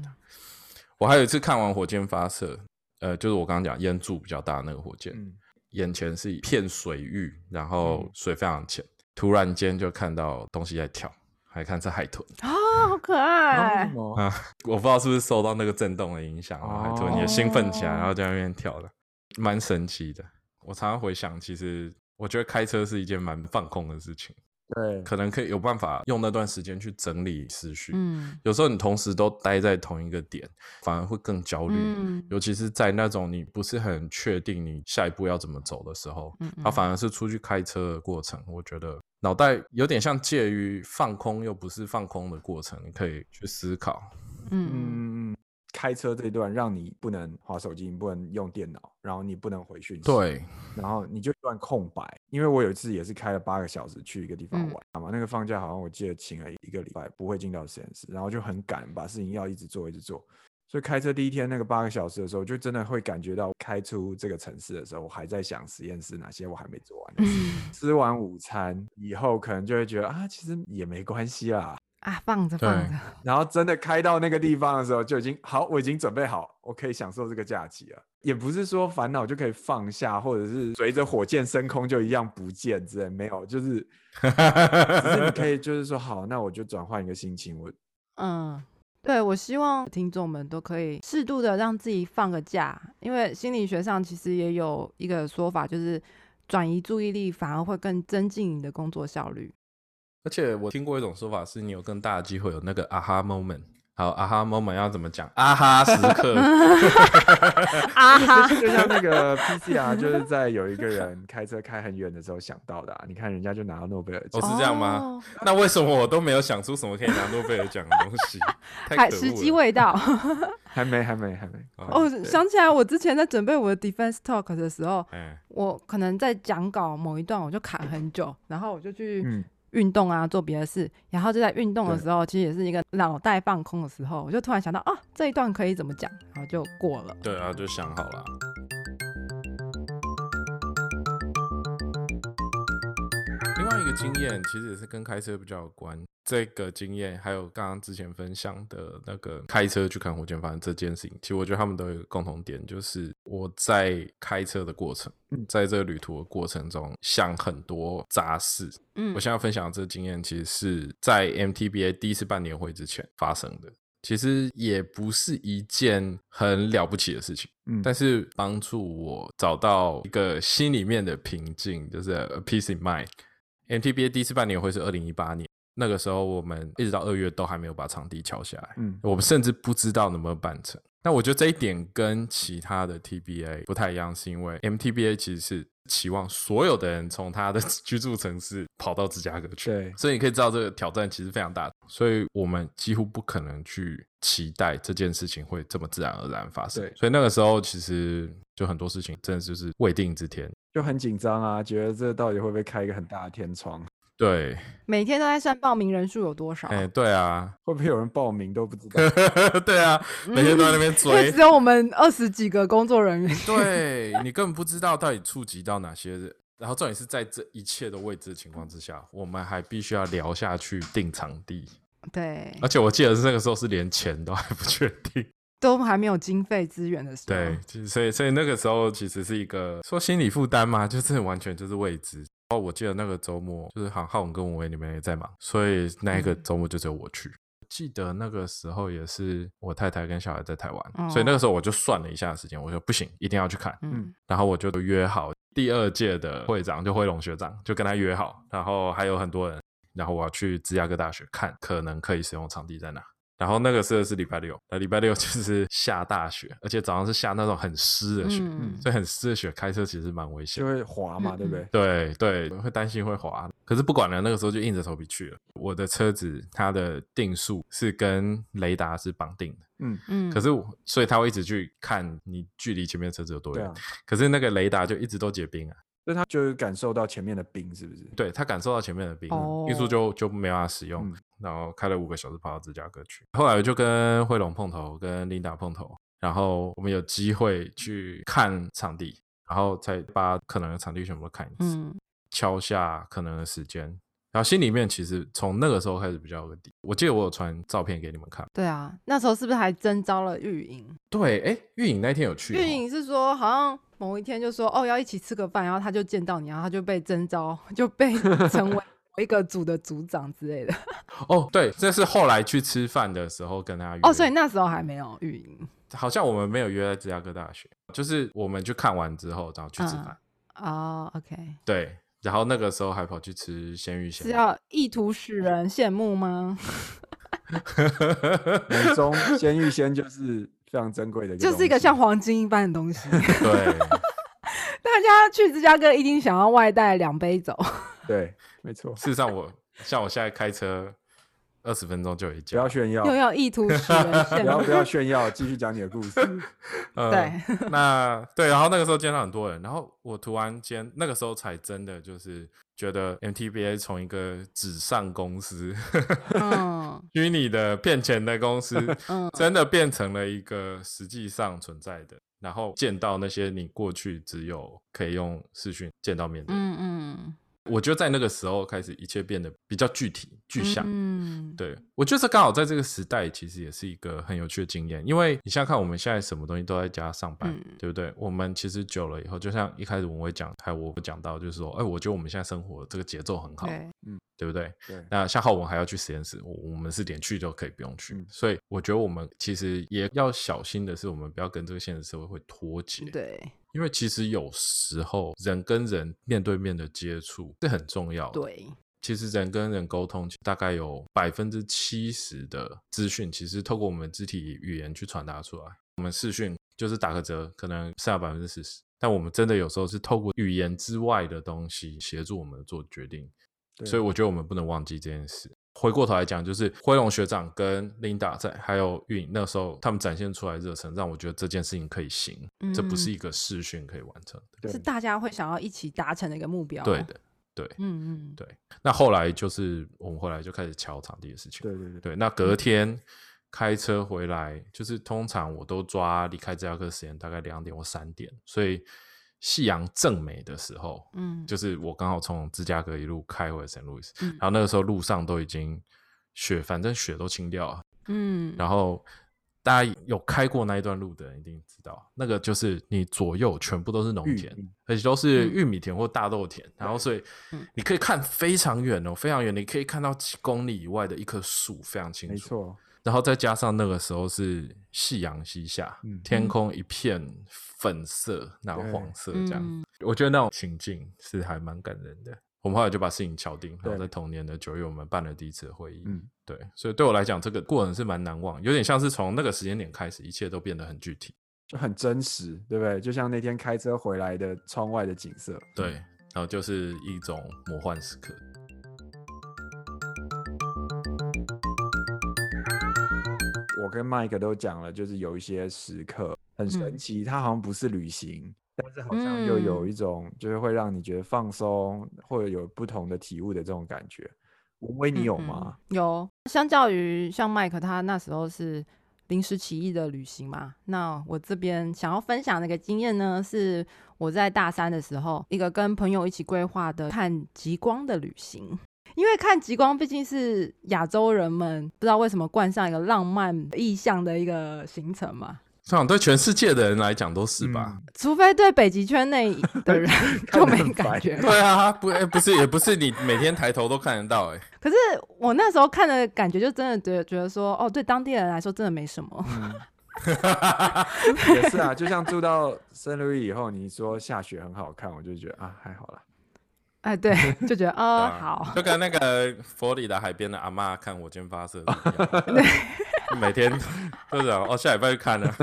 我还有一次看完火箭发射，呃，就是我刚刚讲烟柱比较大的那个火箭，嗯。眼前是一片水域，然后嗯。水非常浅，突然间就看到东西在跳，还看是海豚啊，好可爱？啊，我不知道是不是受到那个震动的影响，然后海豚也兴奋起来，哦然后在那边跳了，蛮神奇的。我常常回想，其实我觉得开车是一件蛮放空的事情，对，可能可以有办法用那段时间去整理思绪。嗯有时候你同时都待在同一个点，反而会更焦虑。嗯尤其是在那种你不是很确定你下一步要怎么走的时候，嗯它反而是出去开车的过程，我觉得脑袋有点像介于放空又不是放空的过程，你可以去思考。嗯嗯，开车这一段让你不能划手机，你不能用电脑，然后你不能回讯息，，对，然后你就一段空白。因为我有一次也是开了八个小时去一个地方嗯玩嘛，那个放假好像我记得请了一个礼拜，不会进到实验室，然后就很赶，把事情要一直做一直做。所以开车第一天那个八个小时的时候，就真的会感觉到开出这个城市的时候，我还在想实验室哪些我还没做完。嗯 吃完午餐以后，可能就会觉得啊，其实也没关系啦。啊，放着放着，然后真的开到那个地方的时候，就已经好，我已经准备好，我可以享受这个假期了。也不是说烦恼就可以放下，或者是随着火箭升空就一样不见之类，没有，就是只是你可以就是说好，那我就转换一个心情，我 嗯。对，我希望听众们都可以适度的让自己放个假，因为心理学上其实也有一个说法，就是转移注意力反而会更增进你的工作效率。而且我听过一种说法，是你有更大的机会有那个啊哈 moment。好啊哈 moment 要怎么讲？啊哈时刻。啊哈，就像那个 PCR，就是在有一个人开车开很远的时候想到的、啊。你看人家就拿到诺贝尔奖哦，是这样吗？哦？那为什么我都没有想出什么可以拿诺贝尔奖的东西？太时机了未到。还没，还没，还没。哦想起来，我之前在准备我的 defense talk 的时候，哎，我可能在讲稿某一段我就卡很久，然后我就去嗯，运动啊，做别的事，然后就在运动的时候，其实也是一个脑袋放空的时候，我就突然想到啊，这一段可以怎么讲，然后就过了。对啊，就想好了。个经验其实也是跟开车比较有关。这个经验还有刚刚之前分享的那个开车去看火箭发射这件事情，其实我觉得他们都有一个共同点，就是我在开车的过程，嗯在这个旅途的过程中想很多杂事。嗯我现在分享的这个经验，其实是在 MTBA 第一次办年会之前发生的。其实也不是一件很了不起的事情，嗯，但是帮助我找到一个心里面的平静，就是 a peace in mind。MTBA 第一次办年会是二零一八年，那个时候我们一直到二月都还没有把场地敲下来，嗯我们甚至不知道能不能办成。那我觉得这一点跟其他的 TBA 不太一样，是因为 MTBA 其实是期望所有的人从他的 居住城市跑到芝加哥去，对，所以你可以知道这个挑战其实非常大，所以我们几乎不可能去期待这件事情会这么自然而然发生对。所以那个时候其实就很多事情真的就是未定之天。就很紧张啊，觉得这到底会不会开一个很大的天窗？对，每天都在算报名人数有多少，哎、对啊，会不会有人报名都不知道？对啊，每天都在那边因为追只，有我们二十几个工作人员。对你根本不知道到底触及到哪些人。然后重点是在这一切都未知的情况之下，我们还必须要聊下去定场地，对，而且我记得是那个时候是连钱都还不确定。都还没有经费资源的时候，对，所以所以那个时候其实是一个说心理负担嘛，就是完全就是未知。哦，我记得那个周末就是好浩文跟文威你们也在忙，所以那一个嗯周末就只有我去。记得那个时候也是我太太跟小孩在台湾，哦所以那个时候我就算了一下时间，我说不行，一定要去看。嗯，然后我就约好第二届的会长，就辉龙学长，就跟他约好，然后还有很多人，然后我要去芝加哥大学看可能可以使用场地在哪。然后那个时候是礼拜六，那礼拜六 就是下大雪，而且早上是下那种很湿的雪，嗯所以很湿的雪开车其实蛮危险就。会滑嘛，嗯对不对？对对，会担心会滑，可是不管了，那个时候就硬着头皮去了。我的车子它的定速是跟雷达是绑定的，嗯，嗯，可是我所以它会一直去看你距离前面的车子有多远。啊，可是那个雷达就一直都结冰啊，所以他就是感受到前面的冰，是不是？对他感受到前面的冰，哦运输就就没办法使用，嗯然后开了五个小时跑到芝加哥去。后来我就跟惠龙碰头，跟琳达碰头，然后我们有机会去看场地，然后再把可能的场地全部都看一次，嗯敲下可能的时间。然后心里面其实从那个时候开始比较有个底。我记得我有传照片给你们看。对啊，那时候是不是还征招了玉莹？对，哎，玉莹那天有去、哦。玉莹是说好像某一天就说哦要一起吃个饭，然后他就见到你，然后他就被征招，就被 成为某一个组的组长之类的。哦，对，这是后来去吃饭的时候跟他约。哦，所以那时候还没有玉莹好像我们没有约在芝加哥大学，就是我们去看完之后，然后去吃饭。哦，OK，对，然后那个时候还跑去吃鲜芋仙是。要意图使人羡慕吗？美中鲜芋仙就是非常珍贵的就是一个像黄金一般的东西。对，大家去芝加哥一定想要外带两杯走。对，没错，事实上我像我现在开车二十分钟就有一不家，要炫耀，又要意图使人羡慕，不要不要炫耀，继续讲你的故事。呃对，那对，然后那个时候见到很多人，然后我突然间那个时候才真的就是觉得 MTBA 从一个纸上公司、嗯虚拟的骗钱的公司，嗯。真的变成了一个实际上存在的，然后见到那些你过去只有可以用视讯见到面的人，嗯嗯，我觉得在那个时候开始，一切变得比较具体、具象。嗯，对我觉得这刚好在这个时代，其实也是一个很有趣的经验。因为你想想看，我们现在什么东西都在家上班，嗯对不对？我们其实久了以后，就像一开始我会讲，还有我讲到，就是说，哎，我觉得我们现在生活这个节奏很好，对，对不对？对，那像浩文还要去实验室，我我们是连去都可以不用去，嗯所以我觉得我们其实也要小心的是，我们不要跟这个现实社会会脱节。对因为其实有时候人跟人面对面的接触是很重要的。对，其实人跟人沟通，大概有百分之七十的资讯，其实透过我们肢体语言去传达出来。我们视讯就是打个折，可能剩下百分之四十，但我们真的有时候是透过语言之外的东西协助我们做决定。所以我觉得我们不能忘记这件事。回过头来讲，就是辉龙学长跟 Linda 在，还有运那时候他们展现出来的热忱，让我觉得这件事情可以行，这不是嗯一个试训可以完成的。是大家会想要一起达成的一个目标。对，的，对。嗯嗯，对那后来就是我们回来就开始敲场地的事情。对对对，对，那隔天开车回来，就是通常我都抓离开芝加哥时间大概两点或三点，所以夕阳正美的时候，嗯，就是我刚好从芝加哥一路开回圣路易斯，嗯。然后那个时候路上都已经雪，反正雪都清掉了，嗯，然后。大家有开过那一段路的人一定知道，那个就是你左右全部都是农田，而且都是嗯。玉米田或大豆田，然后所以嗯。你可以看非常远哦，非常远，你可以看到几公里以外的一棵树，非常清楚。没错，然后再加上那个时候是夕阳西下，嗯天空一片粉色，然后黄色这样，嗯我觉得那种情境是还蛮感人的。我们后来就把事情敲定，然后在同年的九月，我们办了第一次会议。嗯，对，所以对我来讲，这个过程是蛮难忘，有点像是从那个时间点开始，一切都变得很具体。就很真实，对不对？就像那天开车回来的窗外的景色。对，然后就是一种魔幻时刻。我跟 Mike 都讲了，就是有一些时刻很神嗯奇，它好像不是旅行，但是好像又有嗯一种就是会让你觉得放松，或者有不同的体悟的这种感觉。吴威，你有嗯吗？嗯有，相较于像麦克他那时候是临时起意的旅行嘛，那我这边想要分享的一个经验呢，是我在大三的时候，一个跟朋友一起规划的看极光的旅行。因为看极光毕竟是亚洲人们不知道为什么冠上一个浪漫意象的一个行程嘛，这样对全世界的人来讲都是吧？嗯除非对北极圈内 的人就没感觉。对啊，不，哎不是，也不是你每天抬头都看得到、哎，可是我那时候看的感觉就真的觉得觉得说，哦，对当地人来说真的没什么。嗯，也是啊，就像住到圣路易以后，你说下雪很好看，我就觉得啊还好啦。哎，对，就觉得，啊好，就跟那个佛里达海边的阿嬷看火箭发射一样的，每天都是哦，下礼拜去看呢。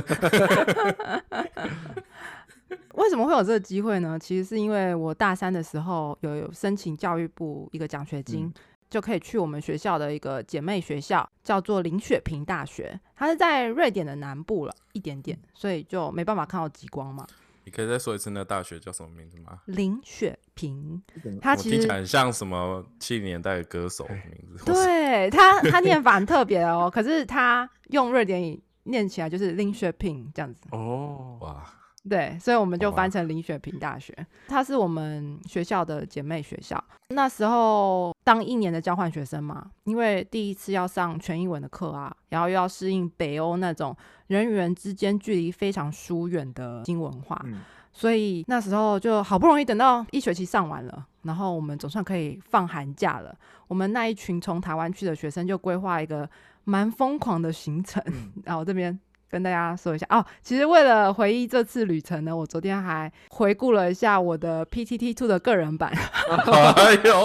为什么会有这个机会呢？其实是因为我大三的时候有有申请教育部一个奖学金，嗯就可以去我们学校的一个姐妹学校，叫做林雪平大学，它是在瑞典的南部了一点点，所以就没办法看到极光嘛。你可以再说一次那个大学叫什么名字吗？林雪平，嗯我它其实听起来很像什么七零年代的歌手的名字。对她，她念法很特别哦，可是她用瑞典语念起来就是林雪平这样子。哦，哇，对，所以我们就翻成林雪平大学，它是我们学校的姐妹学校。那时候当一年的交换学生嘛，因为第一次要上全英文的课啊，然后又要适应北欧那种人与人之间距离非常疏远的新文化，嗯，所以那时候就好不容易等到一学期上完了，然后我们总算可以放寒假了。我们那一群从台湾去的学生就规划一个蛮疯狂的行程，然后这边跟大家说一下哦。其实为了回忆这次旅程呢，我昨天还回顾了一下我的 PTT Two 的个人版，哎呦，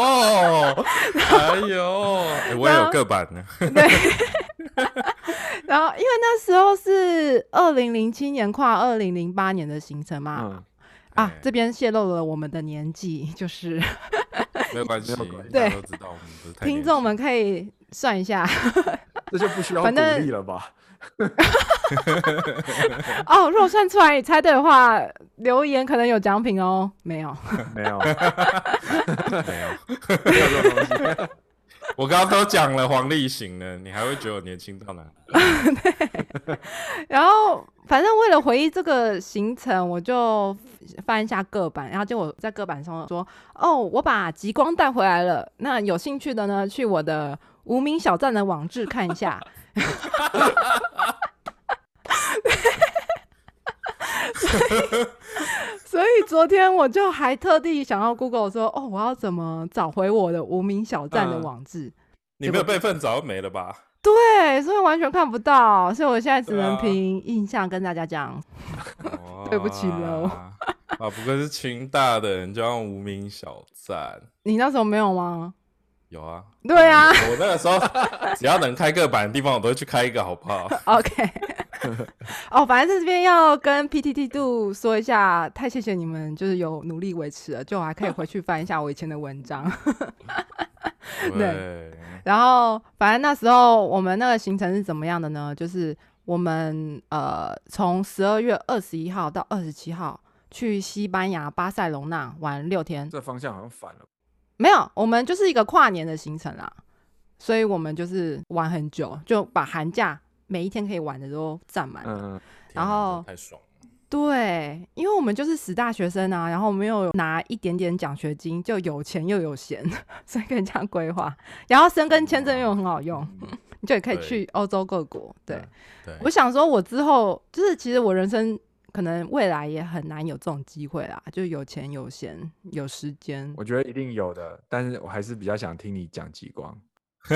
哎呦，哎我也有个版呢。对。然后，因为那时候是二零零七年跨二零零八年的行程嘛，嗯，啊哎，这边泄露了我们的年纪，就是没有关系没有关，系大家都知道我们不是太年轻听众们可以算一下这就不需要鼓反正励了吧？哦。如果算出来你猜对的话，留言可能有奖品哦。没有，没有，没有。没有这东西。我刚刚都讲了黄立行了，你还会觉得我年轻到哪？对然后反正为了回忆这个行程，我就翻一下各版，然后结果在各版上说：“哦，我把极光带回来了。那有兴趣的呢，去我的无名小站的网志看一下。”所以昨天我就还特地想要 Google 说：“哦，我要怎么找回我的无名小站的嗯网志？”你没有备份早就没了吧？对，所以完全看不到，所以我现在只能凭印象跟大家讲。对不起喽。啊，不过是清大的人就要用无名小站，你那时候没有吗？有啊。对啊我那个时候只要能开个版的地方，我都会去开一个，好不好？OK，哦，反正在这边要跟 PTT 度说一下，太谢谢你们，就是有努力维持了，就我还可以回去翻一下我以前的文章。对，然后，反正那时候我们那个行程是怎么样的呢？就是我们呃从十二月二十一号到二十七号去西班牙巴塞隆纳玩六天，这方向好像反了。没有，我们就是一个跨年的行程啦，所以我们就是玩很久，就把寒假每一天可以玩的都占满。嗯，然后太爽了。对，因为我们就是死大学生啊，然后我们又有拿一点点奖学金，就有钱又有闲，所以可以这样规划。然后申根签证又很好用，你就也可以去欧洲各国。对，对，我想说，我之后就是其实我人生可能未来也很难有这种机会啦，就有钱有闲有时间。我觉得一定有的，但是我还是比较想听你讲极光。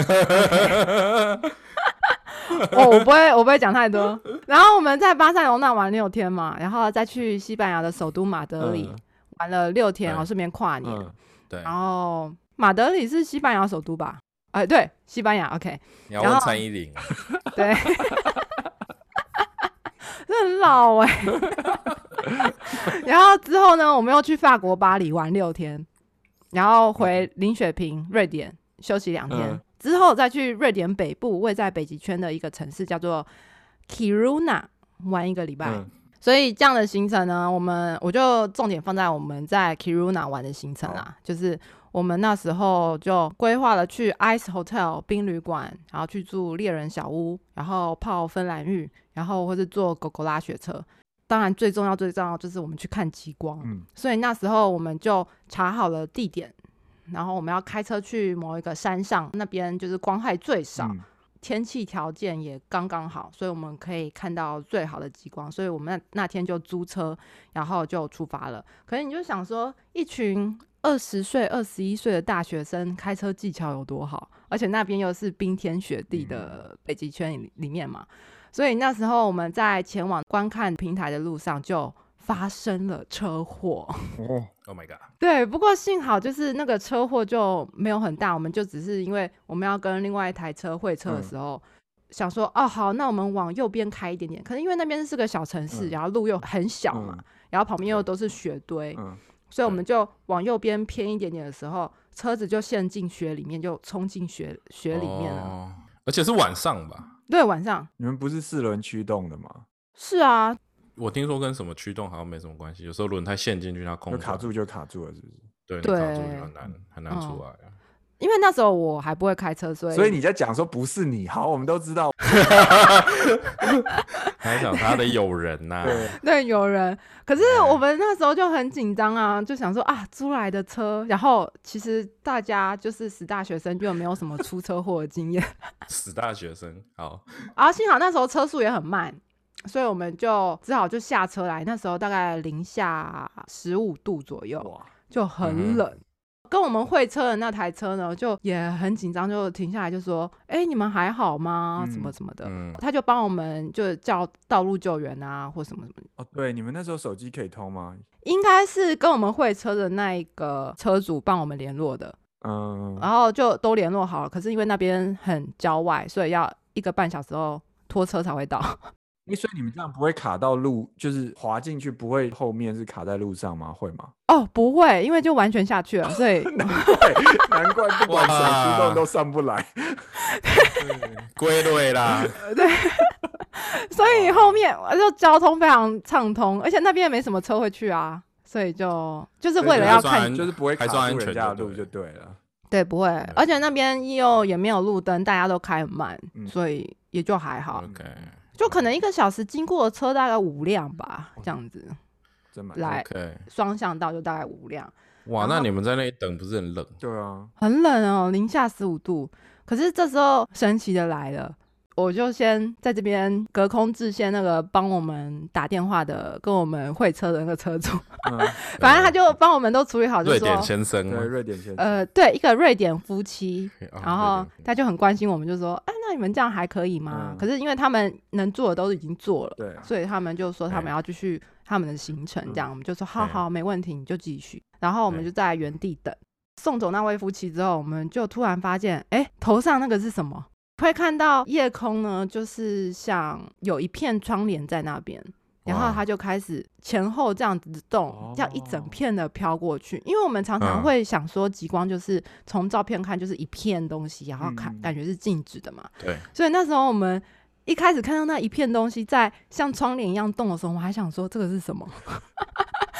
我我不会我不会讲太多。然后我们在巴塞罗那玩六天嘛，然后再去西班牙的首都马德里、嗯玩了六天，然后顺便跨年。嗯，对，然后马德里是西班牙首都吧？哎、对，西班牙。OK，你要问蔡依林，对，这很老哎、然后之后呢，我们又去法国巴黎玩六天，然后回林雪平瑞典休息两天，嗯。之后再去瑞典北部位在北极圈的一个城市叫做 Kiruna 玩一个礼拜。嗯。所以这样的行程呢，我们我就重点放在我们在 Kiruna 玩的行程啦，就是我们那时候就规划了去 Ice Hotel 冰旅馆，然后去住猎人小屋，然后泡芬兰浴，然后或是坐狗狗拉雪车。当然，最重要最重要就是我们去看极光。嗯所以那时候我们就查好了地点，然后我们要开车去某一个山上，那边就是光害最少。嗯天气条件也刚刚好，所以我们可以看到最好的极光，所以我们那那天就租车，然后就出发了。可是你就想说，一群二十岁、二十一岁的大学生开车技巧有多好，而且那边又是冰天雪地的北极圈里里面嘛，所以那时候我们在前往观看平台的路上就发生了车祸。哦，Oh my god！对，不过幸好就是那个车祸就没有很大，我们就只是因为我们要跟另外一台车会车的嗯。时候，想说哦好，那我们往右边开一点点。可是因为那边是个小城市，嗯。然后路又很小嘛，嗯。然后旁边又都是雪堆，嗯，所以我们就往右边偏一点点的时候，车子就陷进雪里面，就冲进雪雪里面了。哦，而且是晚上吧？对，晚上你们不是四轮驱动的吗？是啊，我听说跟什么驱动好像没什么关系，有时候轮胎陷进去它卡住就卡住了，是不是？对，卡住就很难很难出嗯来啊。因为那时候我还不会开车，所以所以你在讲说不是你，好，我们都知道。还想他的友人呐、对，对，友人。可是哎我们那时候就很紧张啊，就想说啊，租来的车，然后其实大家就是死大学生，就没有什么出车祸的经验。死大学生。好，啊幸好那时候车速也很慢，所以我们就只好就下车来。那时候大概零下十五度左右，就嗯很冷。跟我们会车的那台车呢，就也很紧张，就停下来就说：“哎、你们还好吗？嗯什么什么的。嗯，他就帮我们就叫道路救援啊，或什么什么。哦，对，你们那时候手机可以通吗？应该是跟我们会车的那一个车主帮我们联络的，嗯，然后就都联络好了。可是因为那边很郊外，所以要一个半小时后拖车才会到。诶所以你们这样不会卡到路，就是滑进去不会后面是卡在路上吗？会吗？哦，不会，因为就完全下去了，所以 难怪，难怪不管手驱哇动都上不来。归类啦。对所以后面就交通非常畅通，而且那边也没什么车会去啊，所以就就是为了要看就是不会卡住人家的路就对了。对，不会，而且那边又也没有路灯，大家都开很慢，嗯所以也就还好，OK，就可能一个小时经过的车大概五辆吧，这样子，真蛮来 OK，双向道就大概五辆，哇，那你们在那里等不是很冷？对啊，很冷哦，零下十五度。可是这时候神奇的来了，我就先在这边隔空致谢那个帮我们打电话的、跟我们会车的那个车主，嗯，反正他就帮我们都处理好，就说瑞典先生对，瑞典先生，呃，对，一个瑞典夫妻，哦然后他就很关心我们，就说，哎，那你们这样还可以吗？嗯可是因为他们能做的都已经做了，对啊，所以他们就说他们哎要继续他们的行程，这样、我们就说好哎好，没问题，你就继续。然后我们哎就在原地等。送走那位夫妻之后，我们就突然发现，哎，头上那个是什么？会看到夜空呢，就是像有一片窗帘在那边，然后它就开始前后这样子动，这样一整哦片的飘过去。因为我们常常嗯会想说，极光就是从照片看就是一片东西，然后看嗯感觉是静止的嘛。对，所以那时候我们一开始看到那一片东西在像窗帘一样动的时候，我还想说这个是什么，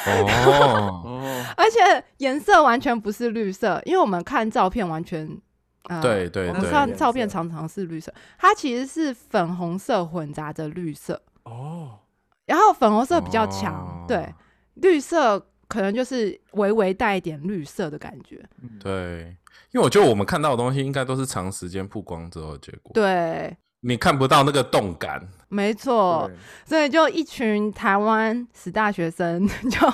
哦，哦，而且颜色完全不是绿色，因为我们看照片完全。呃、我们对对对看照片常常是绿色，它其实是粉红色混杂着绿色，哦，然后粉红色比较强，哦对，绿色可能就是微微带一点绿色的感觉，嗯，对，因为我觉得我们看到的东西应该都是长时间曝光之后的结果，对，你看不到那个动感，没错，所以就一群台湾死大学生，就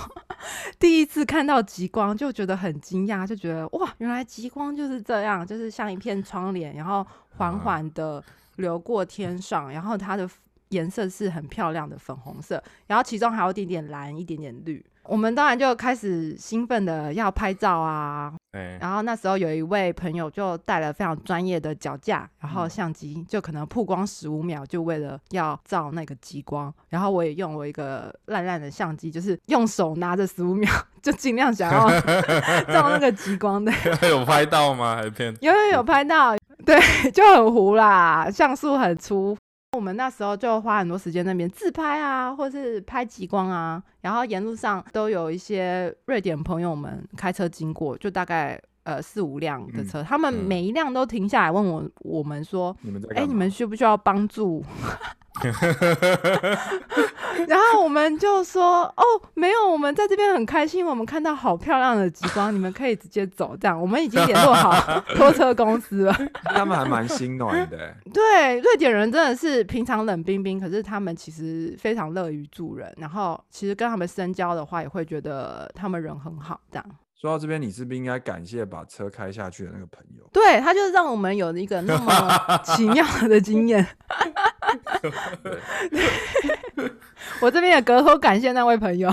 第一次看到极光，就觉得很惊讶，就觉得哇，原来极光就是这样，就是像一片窗帘，然后缓缓的流过天上，然后它的颜色是很漂亮的粉红色，然后其中还有一点点蓝，一点点绿。我们当然就开始兴奋的要拍照啊，哎，然后那时候有一位朋友就带了非常专业的脚架，然后嗯相机就可能曝光十五秒，就为了要照那个极光。然后我也用我一个烂烂的相机，就是用手拿着十五秒，就尽量想要 照那个极光的。有拍到吗？还骗？有有有拍到，对，就很糊啦，像素很粗。我们那时候就花很多时间那边自拍啊，或是拍极光啊，然后沿路上都有一些瑞典朋友们开车经过，就大概呃四五辆的车，他们嗯每一辆都停下来问我我们说，哎、你们需不需要帮助？然后我们就说，哦，没有，我们在这边很开心，我们看到好漂亮的极光，你们可以直接走。这样，我们已经联络好 拖车公司了。他们还蛮心暖的欸，对，瑞典人真的是平常冷冰冰，可是他们其实非常乐于助人。然后，其实跟他们深交的话，也会觉得他们人很好。这样，说到这边，你是不是应该感谢把车开下去的那个朋友？对他就是让我们有一个那么 奇妙的经验。我这边也隔空感谢那位朋友，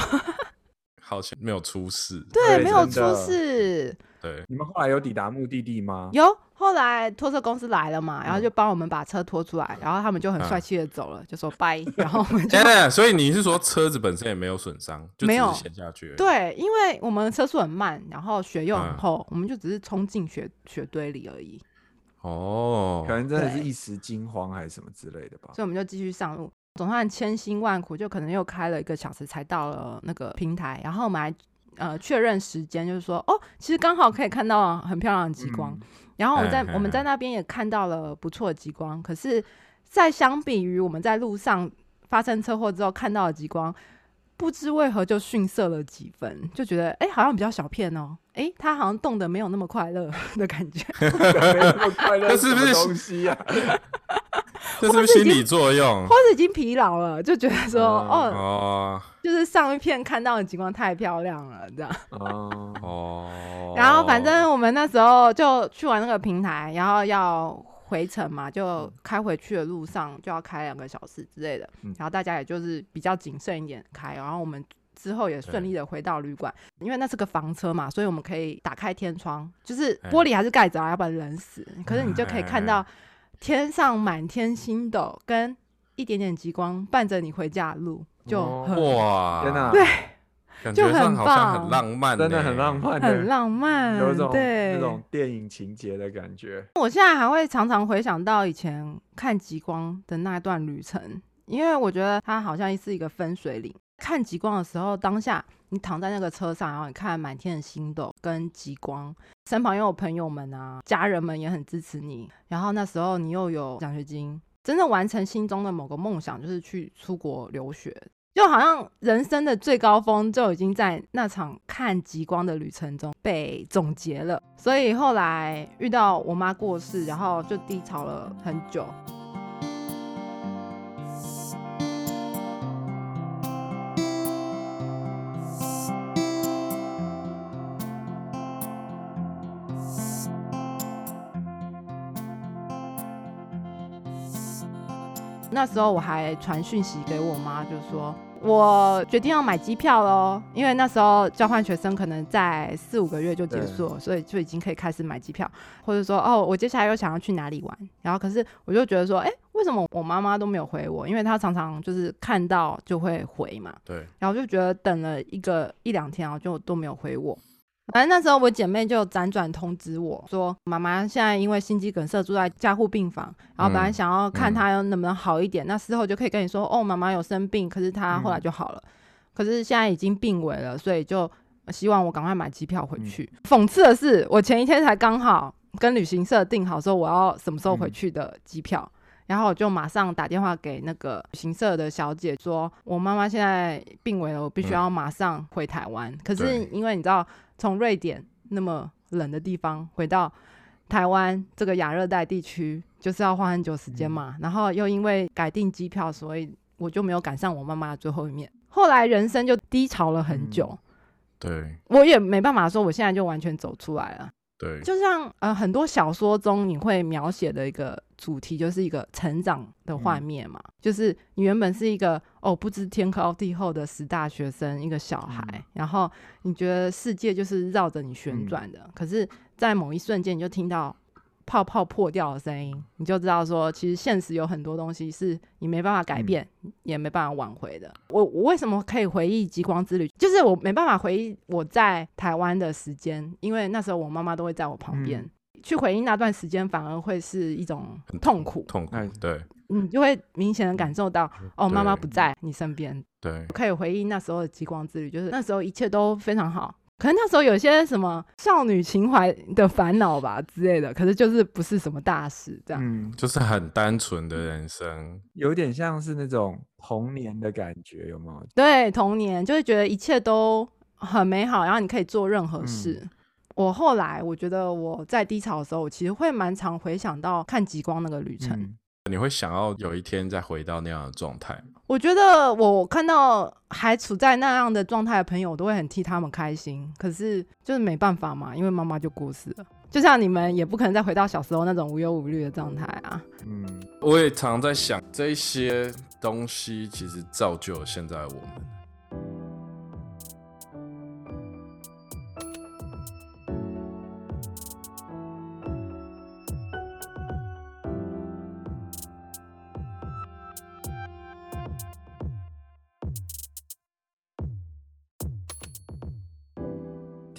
好像没有出事。对，对没有出事。对，你们后来有抵达目的地吗？有后来拖车公司来了嘛，然后就帮我们把车拖出来，然后他们就很嗯帅气的走了，就说拜，然后我们就等等，所以你是说车子本身也没有损伤，就没有陷下去？对，因为我们车速很慢，然后雪又很嗯厚，我们就只是冲进雪雪堆里而已，哦可，能真的是一时惊慌还是什么之类的吧。所以我们就继续上路。总算千辛万苦，就可能又开了一个小时才到了那个平台，然后我们还呃确认时间，就是说哦，其实刚好可以看到很漂亮的极光。嗯然后我们在我们在嗯那边也看到了不错的极光，可是，在相比于我们在路上发生车祸之后看到的极光，不知为何就逊色了几分，就觉得哎、好像比较小片哦，哎、他好像动得没有那么快乐 的感觉。没那么快乐，这是不是东西呀？这是不是心理作用？或是已经疲劳了，就觉得说，嗯。哦，哦。就是上一片看到的极光太漂亮了，这样。哦，哦，然后反正我们那时候就去完那个平台，然后要回程嘛，就开回去的路上就要开两个小时之类的，嗯。然后大家也就是比较谨慎一点开，然后我们。之后也顺利的回到旅馆，因为那是个房车嘛，所以我们可以打开天窗，就是玻璃还是盖着啊，要不然冷死。可是你就可以看到天上满天星斗，跟一点点极光伴着你回家的路，就哇，天哪，对，感就很觉上好像棒很浪漫，真的很浪。漫的，很浪漫，有一种对那种电影情节的感觉。我现在还会常常回想到以前看极光的那段旅程，因为我觉得它好像是一个分水岭。看极光的时候，当下你躺在那个车上，然后你看满天的星斗跟极光，身旁又有朋友们啊，家人们也很支持你。然后那时候你又有奖学金，真正完成心中的某个梦想，就是去出国留学。就好像人生的最高峰就已经在那场看极光的旅程中被总结了，所以后来遇到我妈过世，然后就低潮了很久。那时候我还传讯息给我妈，就说我决定要买机票喽，因为那时候交换学生可能在四五个月就结束了，所以就已经可以开始买机票，或者说哦，我接下来又想要去哪里玩，然后可是我就觉得说，哎，为什么我妈妈都没有回我？因为她常常就是看到就会回嘛，对，然后就觉得等了一个一两天，然后就都没有回我。反正那时候我姐妹就辗转通知我说，妈妈现在因为心肌梗塞住在加护病房，然后本来嗯想要看嗯她能不能好一点，那事后就可以跟你说，哦，妈妈有生病，可是她后来就好了，可是现在已经病危了，所以就希望我赶快买机票回去。讽刺的是，我前一天才刚好跟旅行社订好说我要什么时候回去的机票。然后我就马上打电话给那个旅行社的小姐说，我妈妈现在病危了，我必须要马上回台湾。可是因为你知道，从瑞典那么冷的地方回到台湾这个亚热带地区，就是要花很久时间嘛。然后又因为改订机票，所以我就没有赶上我妈妈的最后一面。后来人生就低潮了很久，对，我也没办法说我现在就完全走出来了。对，就像呃很多小说中你会描写的一个主题就是一个成长的画嗯。面嘛，就是你原本是一个哦不知天高地厚的十大学生，一个小孩，嗯然后你觉得世界就是绕着你旋嗯。转的，可是，在某一瞬间你就听到泡泡破掉的声音，你就知道说，其实现实有很多东西是你没办法改嗯变，也没办法挽回的。我我为什么可以回忆极光之旅？就是我没办法回忆我在台湾的时间，因为那时候我妈妈都会在我旁边。嗯去回忆那段时间，反而会是一种很痛苦，痛苦哎，对嗯就会明显的感受到，哦，妈妈不在你身边，对，可以回忆那时候的极光之旅，就是那时候一切都非常好。可能那时候有些什么少女情怀的烦恼吧之类的，可是就是不是什么大事这样。嗯，就是很单纯的人生，有点像是那种童年的感觉，有没有？对，童年就会觉得一切都很美好，然后你可以做任何事。我后来我觉得我在低潮的时候，我其实会蛮常回想到看极光那个旅程。嗯你会想要有一天再回到那样的状态吗？我觉得我看到还处在那样的状态的朋友，我都会很替他们开心。可是就是没办法嘛，因为妈妈就过世了。就像你们也不可能再回到小时候那种无忧无虑的状态啊。嗯，我也常在想，这些东西其实造就了现在的我们。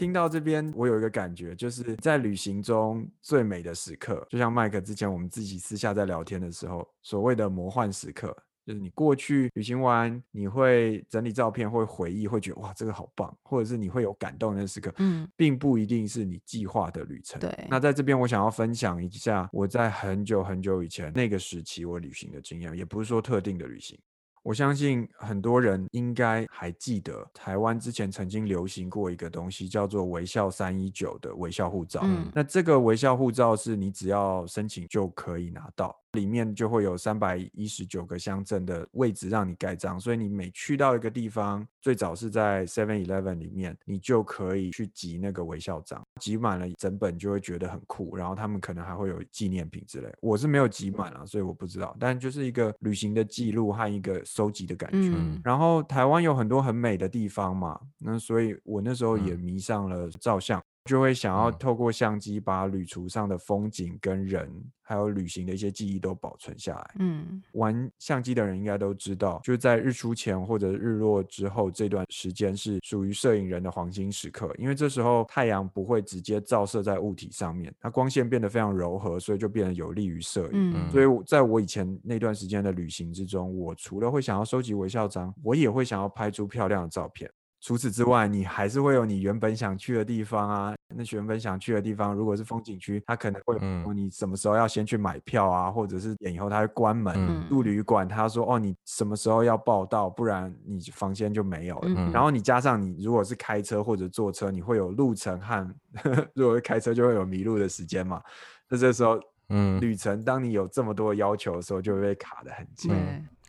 听到这边，我有一个感觉，就是在旅行中最美的时刻，就像麦克之前我们自己私下在聊天的时候，所谓的魔幻时刻，就是你过去旅行完，你会整理照片，会回忆，会觉得哇这个好棒，或者是你会有感动的时刻，嗯，并不一定是你计划的旅程。对那在这边我想要分享一下我在很久很久以前那个时期我旅行的经验，也不是说特定的旅行。我相信很多人应该还记得，台湾之前曾经流行过一个东西，叫做“微笑三一九”的微笑护照。嗯那这个微笑护照是你只要申请就可以拿到，里面就会有三百一十九个乡镇的位置让你盖章，所以你每去到一个地方，最早是在 Seven Eleven 里面，你就可以去集那个微笑章，集满了整本就会觉得很酷，然后他们可能还会有纪念品之类。我是没有集满了，所以我不知道，但就是一个旅行的记录和一个收集的感觉。嗯然后台湾有很多很美的地方嘛，那所以我那时候也嗯迷上了照相，就会想要嗯透过相机把旅途上的风景跟人，还有旅行的一些记忆都保存下来。嗯玩相机的人应该都知道，就是在日出前或者日落之后这段时间是属于摄影人的黄金时刻，因为这时候太阳不会直接照射在物体上面，它光线变得非常柔和，所以就变得有利于摄影。嗯所以在我以前那段时间的旅行之中，我除了会想要收集微笑章，我也会想要拍出漂亮的照片。除此之外，你还是会有你原本想去的地方啊。那原本想去的地方，如果是风景区，它可能会嗯说你什么时候要先去买票啊，或者是点以后它会关门。嗯住旅馆，他说哦，你什么时候要报到，不然你房间就没有了。嗯然后你加上你如果是开车或者坐车，你会有路程和 如果是开车就会有迷路的时间嘛。那这时候嗯，旅程，当你有这么多要求的时候，就会被卡得很紧。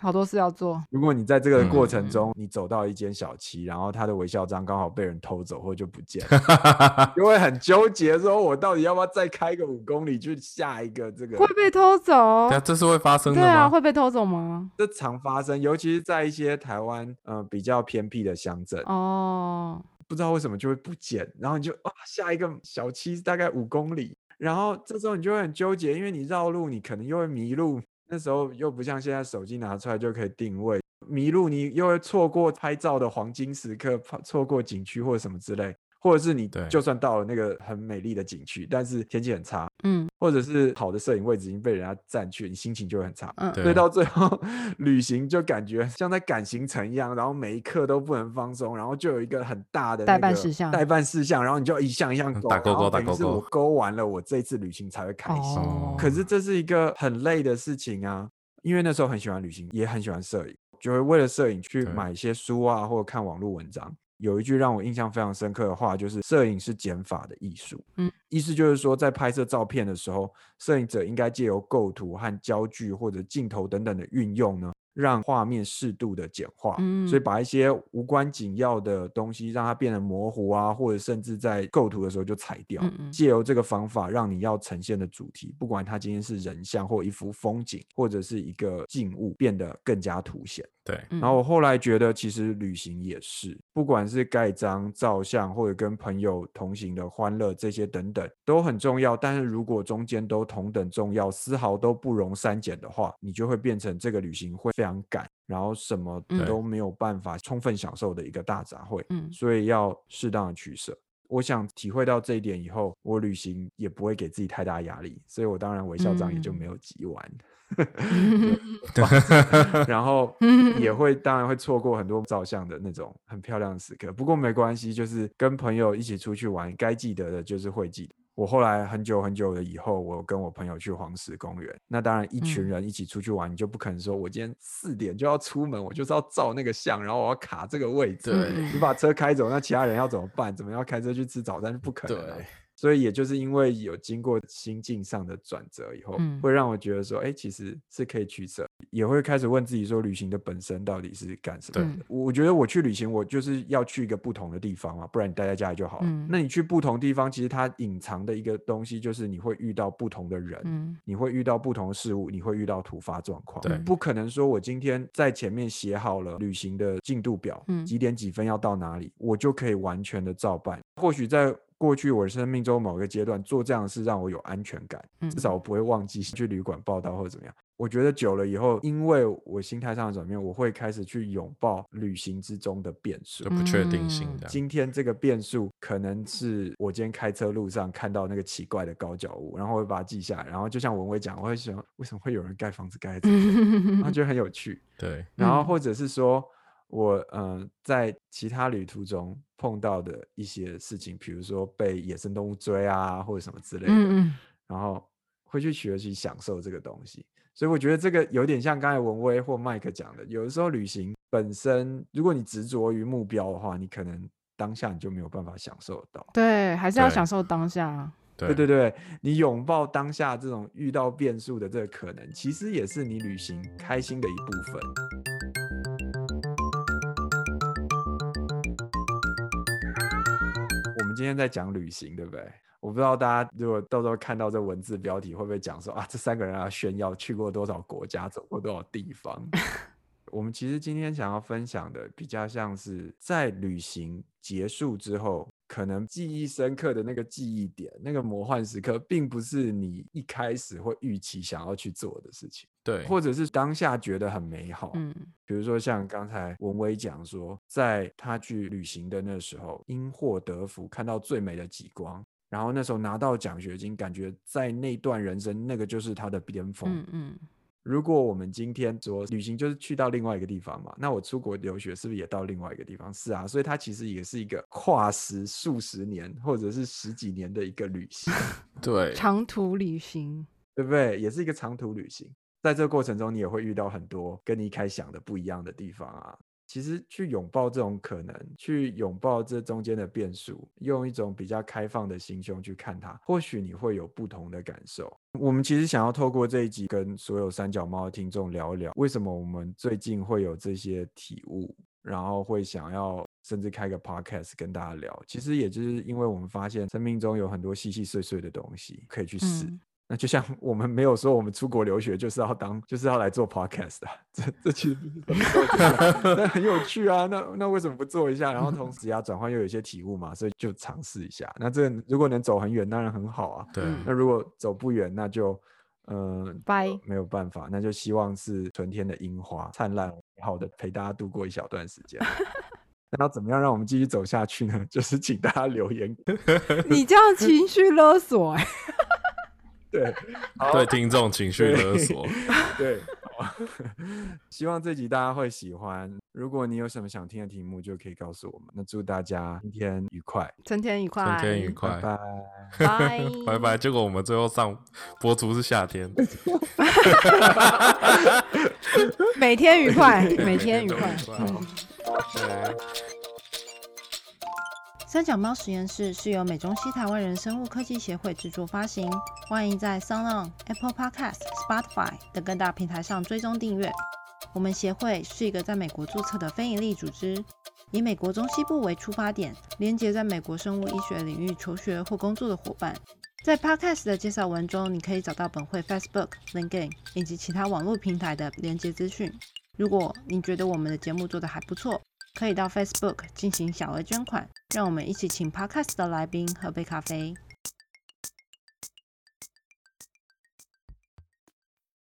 对，好多事要做。如果你在这个过程嗯中，你走到一间小七，然后他的微笑章刚好被人偷走或就不见了，就会很纠结，说我到底要不要再开个五公里去下一个这个？会被偷走对？啊，这是会发生的对啊，吗？会被偷走吗？这常发生，尤其是在一些台湾呃比较偏僻的乡镇，哦，不知道为什么就会不见，然后你就啊下一个小七大概五公里，然后这时候你就会很纠结，因为你绕路你可能又会迷路，那时候又不像现在手机拿出来就可以定位，迷路你又会错过拍照的黄金时刻，错过景区或什么之类，或者是你就算到了那个很美丽的景区，但是天气很差，嗯或者是好的摄影位置已经被人家占去，你心情就会很差。嗯，对所以到最后旅行就感觉像在赶行程一样，然后每一刻都不能放松，然后就有一个很大的代那个办事项代办事项，然后你就一项一项勾，打勾勾打勾勾等于是我勾完了，我这一次旅行才会开心。哦，可是这是一个很累的事情啊，因为那时候很喜欢旅行，也很喜欢摄影，就会为了摄影去对买一些书啊，或者看网络文章。有一句让我印象非常深刻的话，就是摄影是减法的艺术。嗯，意思就是说，在拍摄照片的时候，摄影者应该借由构图和焦距或者镜头等等的运用呢，让画面适度的简化，嗯所以把一些无关紧要的东西让它变得模糊啊，或者甚至在构图的时候就裁掉。嗯嗯借由这个方法，让你要呈现的主题，不管它今天是人像或一幅风景，或者是一个静物，变得更加凸显。对，嗯然后我后来觉得，其实旅行也是，不管是盖章、照相，或者跟朋友同行的欢乐这些等等，都很重要。但是如果中间都同等重要，丝毫都不容删减的话，你就会变成这个旅行会非常赶，然后什么嗯都没有办法充分享受的一个大杂烩。嗯所以要适当的取舍。我想体会到这一点以后，我旅行也不会给自己太大压力，所以我当然微笑章也就嗯没有集完。然后 也会当然会错过很多照相的那种很漂亮的时刻，不过没关系，就是跟朋友一起出去玩，该记得的就是会记得。我后来很久很久的以后，我跟我朋友去黄石公园，那当然一群嗯人一起出去玩，你就不可能说我今天四点就要出门，我就是要照那个相，然后我要卡这个位置。你把车开走，那其他人要怎么办？怎么样开车去吃早餐？不可能、啊。对，所以也就是因为有经过心境上的转折以后，嗯会让我觉得说，哎、其实是可以取舍，也会开始问自己说，旅行的本身到底是干什么对的？我我觉得我去旅行，我就是要去一个不同的地方嘛，不然你待在家里就好了。嗯那你去不同地方，其实它隐藏的一个东西就是你会遇到不同的人，嗯你会遇到不同的事物，你会遇到突发状况。对不可能说我今天在前面写好了旅行的进度表，嗯几点几分要到哪里，我就可以完全的照办。或许在过去我生命中某个阶段做这样的事让我有安全感，嗯至少我不会忘记去旅馆报道或者怎么样。我觉得久了以后，因为我心态上的转变，我会开始去拥抱旅行之中的变数。不确定性嗯的。今天这个变数可能是我今天开车路上看到那个奇怪的高脚屋，然后我会把它记下来，然后就像文威讲，我会想为什么会有人盖房子盖在这里，然后觉得很有趣。对，嗯然后或者是说我呃在其他旅途中碰到的一些事情，比如说被野生动物追啊，或者什么之类的，嗯嗯然后会去学习享受这个东西。所以我觉得这个有点像刚才文威或麦克讲的，有的时候旅行本身，如果你执着于目标的话，你可能当下你就没有办法享受到。对，还是要享受当下。对对对对，你拥抱当下这种遇到变数的这个可能，其实也是你旅行开心的一部分。今天在讲旅行，对不对？我不知道大家如果到时候看到这文字标题，会不会讲说啊，这三个人啊炫耀去过多少国家，走过多少地方？我们其实今天想要分享的，比较像是在旅行结束之后，可能记忆深刻的那个记忆点，那个魔幻时刻，并不是你一开始会预期想要去做的事情，对，或者是当下觉得很美好。嗯比如说像刚才文威讲说，在他去旅行的那时候，因祸得福，看到最美的极光，然后那时候拿到奖学金，感觉在那段人生，那个就是他的巅峰。嗯嗯如果我们今天说旅行就是去到另外一个地方嘛，那我出国留学是不是也到另外一个地方？是啊，所以它其实也是一个跨时数十年或者是十几年的一个旅行，对，长途旅行。对不对？也是一个长途旅行，在这个过程中，你也会遇到很多跟你一开始想的不一样的地方啊。其实去拥抱这种可能，去拥抱这中间的变数，用一种比较开放的心胸去看它，或许你会有不同的感受。我们其实想要透过这一集跟所有三脚猫的听众聊一聊，为什么我们最近会有这些体悟，然后会想要甚至开个 podcast 跟大家聊。其实也就是因为我们发现生命中有很多细细碎碎的东西可以去试。那就像 我们没有说我们出国留学就是要当 就是要来做 podcast 的，这这其实不是很有趣啊。那那为什么不做一下？然后同时呀转换又有一些体悟嘛，所以就尝试一下。那这如果能走很远，当然很好啊。对，嗯那如果走不远，那就嗯、呃拜没有办法，那就希望是春天的樱花灿烂美好的陪大家度过一小段时间。那要怎么样让我们继续走下去呢？就是请大家留言。你这样情绪勒索、哎，对，好。对听众情绪勒索，对，好。希望这集大家会喜欢。如果你有什么想听的题目，就可以告诉我们。那祝大家今天愉快，春天愉快，春天愉快。拜。拜。拜拜。拜。结果我们最后上播出是夏天，每天愉快，每天愉快。三脚猫实验室是由美中西台湾人生物科技协会制作发行，欢迎在 SoundOn、Apple Podcast、Spotify 等各大平台上追踪订阅。我们协会是一个在美国注册的非营利组织，以美国中西部为出发点，连接在美国生物医学领域求学或工作的伙伴。在 Podcast 的介绍文中，你可以找到本会 Facebook、LinkedIn 以及其他网络平台的连接资讯。如果你觉得我们的节目做得还不错，可以到 Facebook 进行小额捐款，让我们一起请 Podcast 的来宾喝杯咖啡。